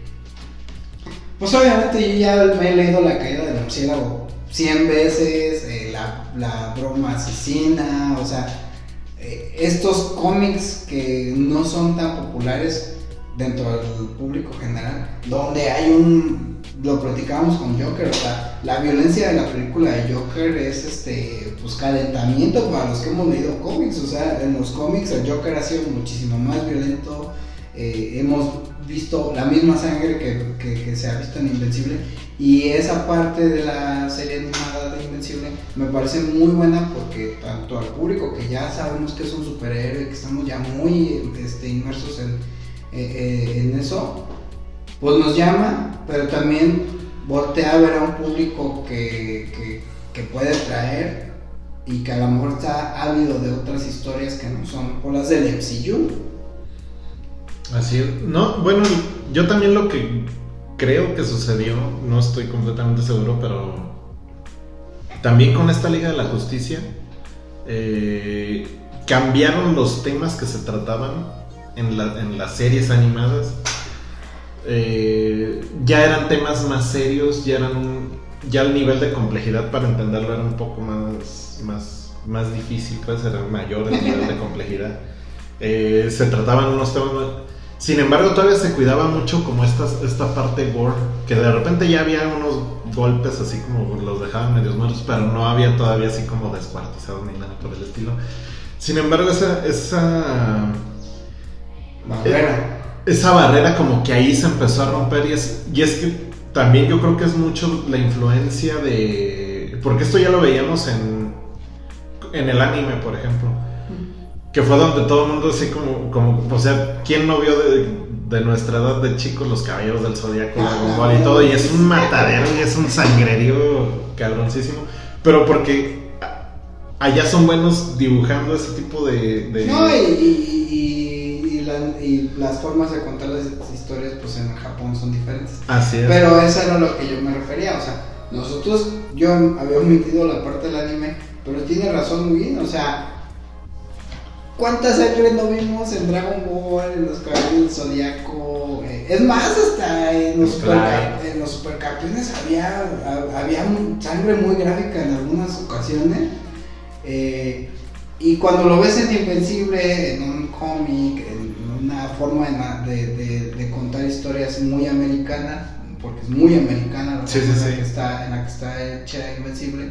pues obviamente yo ya me he leído La Caída del Murciélago 100 veces, eh, la, la broma asesina, o sea, eh, estos cómics que no son tan populares dentro del público general, donde hay un, lo platicábamos con Joker, o sea, la violencia de la película de Joker es este, pues calentamiento para los que hemos leído cómics, o sea, en los cómics el Joker ha sido muchísimo más violento, eh, hemos visto la misma sangre que, que, se ha visto en Invencible y esa parte de la serie animada de Invencible me parece muy buena porque tanto al público que ya sabemos que es un superhéroe, que estamos ya muy este, inmersos en eh, en eso, pues nos llama, pero también voltea a ver a un público que, que, puede traer y que a lo mejor está ávido de otras historias que no son o las del MCU. Así. No, bueno, yo también lo que creo que sucedió, no estoy completamente seguro, pero también con esta Liga de la Justicia, eh, cambiaron los temas que se trataban en, las series animadas, eh, ya eran temas más serios, ya eran ya el nivel de complejidad para entenderlo era un poco más, más, más difícil, pues era mayor el nivel de complejidad. Eh, se trataban unos temas Sin embargo, todavía se cuidaba mucho como esta, esta parte gore, que de repente ya había unos golpes así como los dejaban medios muertos, pero no había todavía así como descuartizados ni nada por el estilo. Sin embargo, esa, esa barrera. esa barrera como que ahí se empezó a romper y es, y es que también yo creo que es mucho la influencia de... Porque esto ya lo veíamos en, en el anime, por ejemplo. Que fue donde todo el mundo así como, como o sea, ¿quién no vio de, nuestra edad de chicos los caballeros del zodiaco ah, y todo? Y es un matadero y es un sangrerío cabroncísimo. Pero porque allá son buenos dibujando ese tipo de... No, y y las formas de contar las historias pues en Japón son diferentes. Así es. Pero eso era lo que yo me refería, o sea, nosotros, yo había omitido la parte del anime, pero tiene razón muy bien, o sea, ¿cuántas sangre no vimos en Dragon Ball, en los Caballeros del Zodiaco? Eh, es más, hasta en los, en los supercampeones había, había sangre muy gráfica en algunas ocasiones. Eh, Y cuando lo ves en Invencible, en un cómic, en una forma de, de, de, contar historias muy americana, porque es muy americana la sí, forma sí, en, la que está, en la que está hecha Invencible,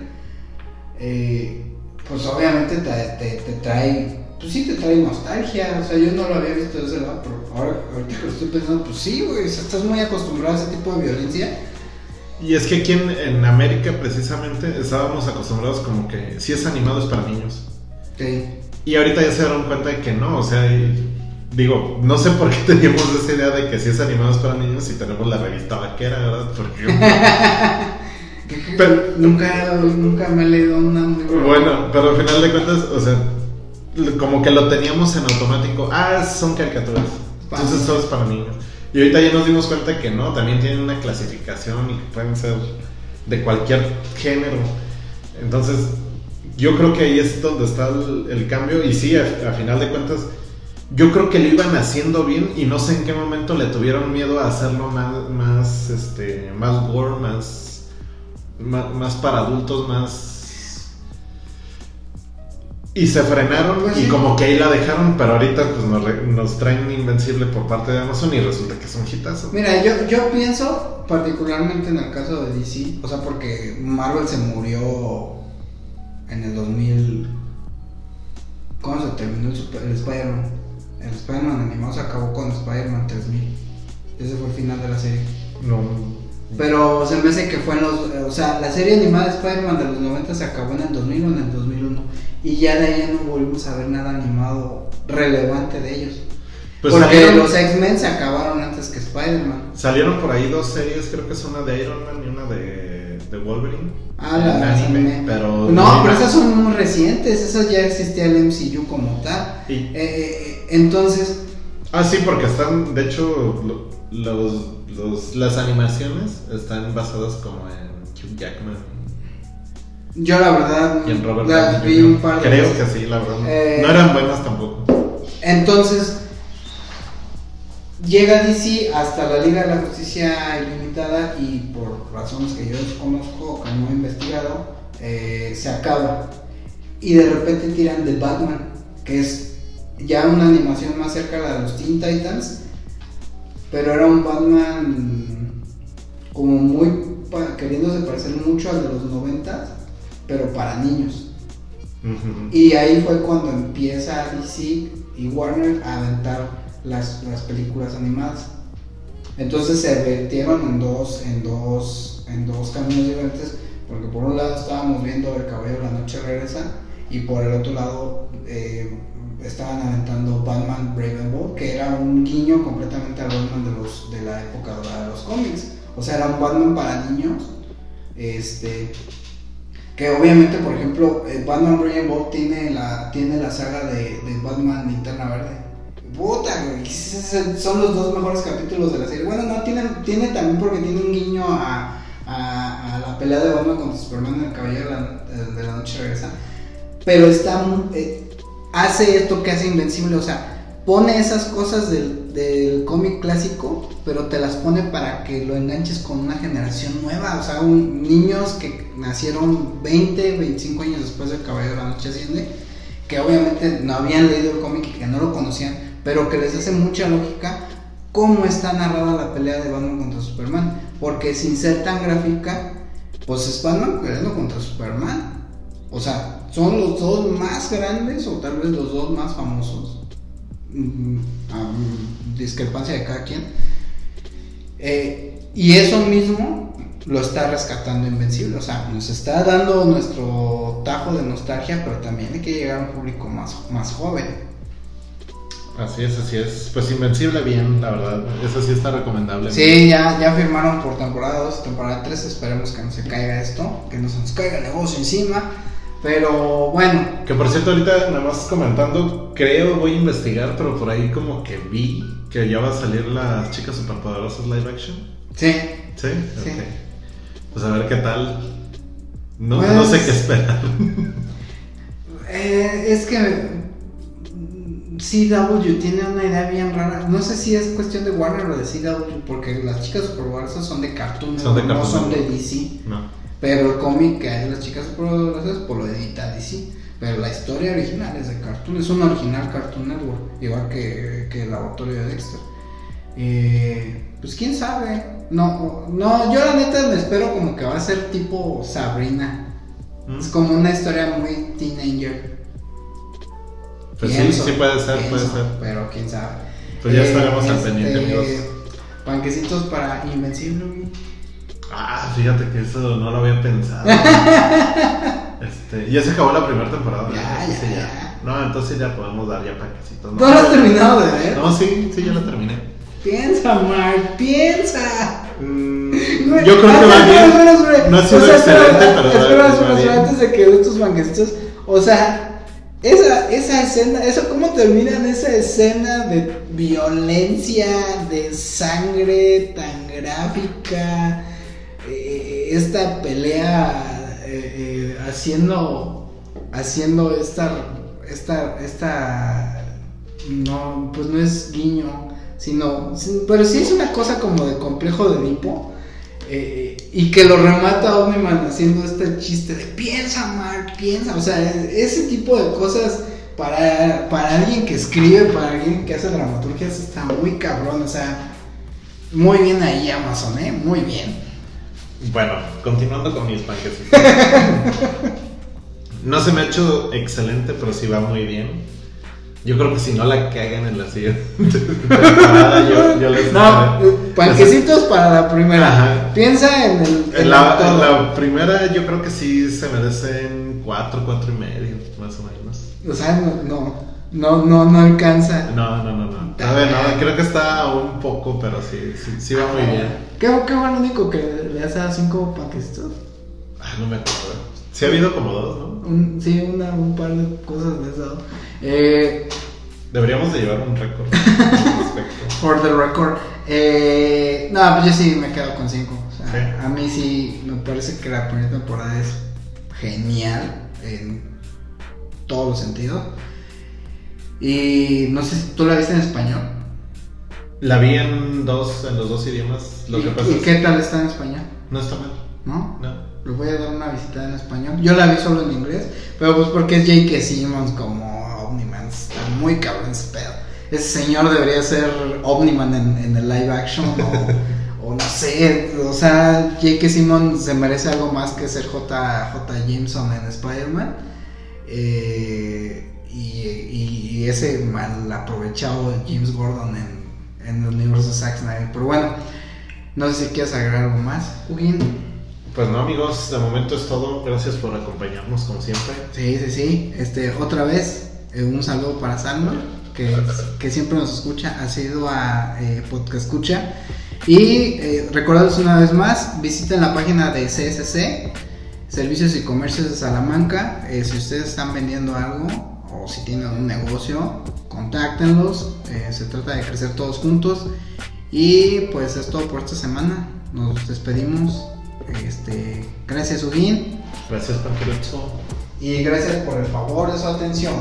eh, pues obviamente te, te, te, trae, pues sí te trae nostalgia, o sea, yo no lo había visto de ese lado, pero ahora, ahorita que lo estoy pensando, pues sí, güey, estás muy acostumbrado a ese tipo de violencia. Y es que aquí en, en América precisamente estábamos acostumbrados como que si es animado es para niños. Sí. Y ahorita ya se dieron cuenta de que no, o sea, y- digo, no sé por qué teníamos esa idea de que si es animado es para niños si tenemos la revista vaquera, ¿verdad? Porque, Pero- nunca, nunca me he leído una bueno, pero al final de cuentas, o sea, como que lo teníamos en automático, ah, son caricaturas, entonces todo es para niños. Y ahorita ya nos dimos cuenta que no, también tienen una clasificación y que pueden ser de cualquier género. Entonces, yo creo que ahí es donde está el, el cambio. Y sí, a, a final de cuentas, yo creo que lo iban haciendo bien y no sé en qué momento le tuvieron miedo a hacerlo más, más, este, más gore, más, más, más para adultos, más... Y se frenaron Pues y sí. como que ahí la dejaron, pero ahorita pues nos, traen Invencible por parte de Amazon y resulta que es un hitazo. Mira, yo, yo pienso particularmente en el caso de DC, o sea, porque Marvel se murió en el 2000. ¿Cómo se terminó el, el Spider-Man? El Spider-Man animado se acabó con Spider-Man 3000. Ese fue el final de la serie. No, Pero se me hace que fue en los. O sea, la serie animada de Spider-Man de los 90 se acabó en el 2000 o en el 2001. Y ya de ahí no volvimos a ver nada animado relevante de ellos. Pues Porque salieron, los X-Men se acabaron antes que Spider-Man. salieron por ahí dos series, creo que es una de Iron Man y una de, de Wolverine. Ah, la anime, anime. pero No, pero esas son muy recientes. Esas ya existía el MCU como tal. Y- Eh, eh, entonces, ah, sí, porque están, de hecho, lo- los, los- las animaciones están basadas como en Hugh Jackman yo la verdad y en Robert Downey vi un par de Creo veces. que sí, la verdad. Eh, no eran buenas tampoco. Entonces, llega DC hasta la Liga de la Justicia Ilimitada y por razones que yo desconozco, que no he investigado, eh, se acaba. Y de repente tiran de Batman, que es ya una animación más cerca a la de los Teen Titans, pero era un Batman como muy queriéndose parecer mucho al de los 90, pero para niños. Y ahí fue cuando empieza DC y Warner a aventar las, las películas animadas. Entonces se vertieron en dos, en dos, en dos caminos diferentes, porque por un lado estábamos viendo El Caballero de la Noche Regresa y por el otro lado eh, estaban aventando Batman Brave que era un guiño completamente al Batman de, los, de la época de los cómics. O sea, era un Batman para niños. Este, que obviamente, por ejemplo, eh, Batman Brave Bold tiene la, tiene la saga de, de Batman Linterna Verde. Puta, son los dos mejores capítulos de la serie. Bueno, no, tiene, tiene también porque tiene un guiño a, a, la pelea de Batman contra Superman en el Caballero de la, de la Noche Regresa. Pero está, eh, hace esto que hace Invencible, o sea, pone esas cosas del, del cómic clásico, pero te las pone para que lo enganches con una generación nueva, o sea, niños que nacieron 20, 25 años después del Caballero de la Noche Asciende, que obviamente no habían leído el cómic y que no lo conocían, pero que les hace mucha lógica cómo está narrada la pelea de Batman contra Superman, porque sin ser tan gráfica, pues es Batman peleando contra Superman. O sea, son los dos más grandes o tal vez los dos más famosos. Mm, a discrepancia de cada quien. Eh, y eso mismo lo está rescatando Invencible. O sea, nos está dando nuestro tajo de nostalgia, pero también hay que llegar a un público más, más joven. Así es, así es. Pues Invencible bien, la verdad. Eso sí está recomendable. Sí, ya, ya firmaron por temporada 2, temporada 3. Esperemos que no se caiga esto, que no se nos caiga el negocio encima. Pero bueno, Que por cierto, ahorita nada más comentando, creo, voy a investigar, pero por ahí como que vi que ya va a salir las chicas superpoderosas live action. sí. ¿Sí? Sí. Ok. Pues a ver qué tal. No, Pues- no sé qué esperar. Eh, es que mm, CW tiene una idea bien rara. No sé si es cuestión de Warner o de CW, porque las chicas superpoderosas son de Cartoon, Son de no Cartoon son de. DC. No. Pero el cómic que hay de las chicas superpoderosas, pues lo edita DC. Pero la historia original es de Cartoon, es un original Cartoon Network, igual que, que el laboratorio de Dexter. Eh, pues quién sabe. No, no, yo la neta me espero como que va a ser tipo Sabrina. ¿Mm? Es como una historia muy teenager. Pues sí, Pienso, sí puede ser, puede ser. Pero quién sabe. Pues ya Eh, estaremos al este, pendiente, amigos. Panquecitos para Invencible. Ah, fíjate que eso no lo había pensado. este, ya se acabó la primera temporada. Ya, ¿no? ya, Sí, ya. No, entonces ya podemos dar ya paquecitos. ¿No lo has terminado de ver? No, sí, sí, ya la terminé. Piensa, Mark, piensa. Mm, yo creo que ah, va espera, bien. espera, espera. No ha sido O sea, excelente, espera, pero espera, va- espera, va antes de que de estos banquecitos, o sea, esa, esa escena, eso cómo termina en esa escena de violencia, de sangre tan gráfica, esta pelea eh, eh, haciendo, haciendo esta, esta, esta, no, pues no es guiño, sino, pero sí es una cosa como de complejo de Edipo. eh, y que lo remata Omniman haciendo este chiste de piensa, Mark, piensa. O sea, ese tipo de cosas para, para alguien que escribe, para alguien que hace dramaturgias, está muy cabrón. O sea, muy bien ahí Amazon, ¿eh? Muy bien. Bueno, continuando con mis panquecitos. no se me ha hecho excelente, pero sí va muy bien. Yo creo que si no la cagan en la siguiente temporada, yo, yo les No, les- panquecitos para la primera. Ajá. Piensa en el. En en la, el en todo. la primera yo creo que sí se merecen cuatro, cuatro y medio, más o menos. O sea, no, no, no, no, no alcanza. No, no, no, no. A ver, no, creo que está un poco, pero sí, sí, sí va muy bien. ¿Qué, qué fue lo único que le- le has dado cinco panquecitos? Ah, no me acuerdo. Sí ha habido como dos, ¿no? Un, sí, una, un par de cosas de eso. Eh, Deberíamos de llevar un récord for the record. Eh, no, pues yo sí me quedo con 5. O sea, Sí. A mí sí me parece que la primera temporada es genial en todos los sentidos. Y no sé si tú la viste en español. La vi en dos, en los dos idiomas. Lo ¿Y, que pasa y es qué tal está en español? no está mal. ¿No? No. Le voy a dar una visita en español. Yo la vi solo en inglés, pero pues porque es J.K. Simmons como Omniman. Está muy cabrón ese pedo. Ese señor debería ser Omniman en, en el live action o, o no sé. O sea, J.K. Simmons se merece algo más que ser J. J. Jameson en Spider-Man. Eh, y, ese mal aprovechado James Gordon en, en el universo de Zack Snyder. Pero bueno, no sé si quieres agregar algo más, Huguín. Pues no, amigos, de momento es todo. Gracias por acompañarnos, como siempre. Sí, sí, sí. Este, otra vez, eh, un saludo para Salma, que, que siempre nos escucha, ha sido a eh, Podcast Escucha. Y eh, recordarles una vez más, visiten la página de CSC, Servicios y Comercios de Salamanca. Eh, si ustedes están vendiendo algo o si tienen un negocio, contáctenlos. Eh, se trata de crecer todos juntos. Y pues es todo por esta semana. Nos despedimos. Este, gracias, Ugin. Gracias, Panquerocho. Y gracias por el favor de su atención.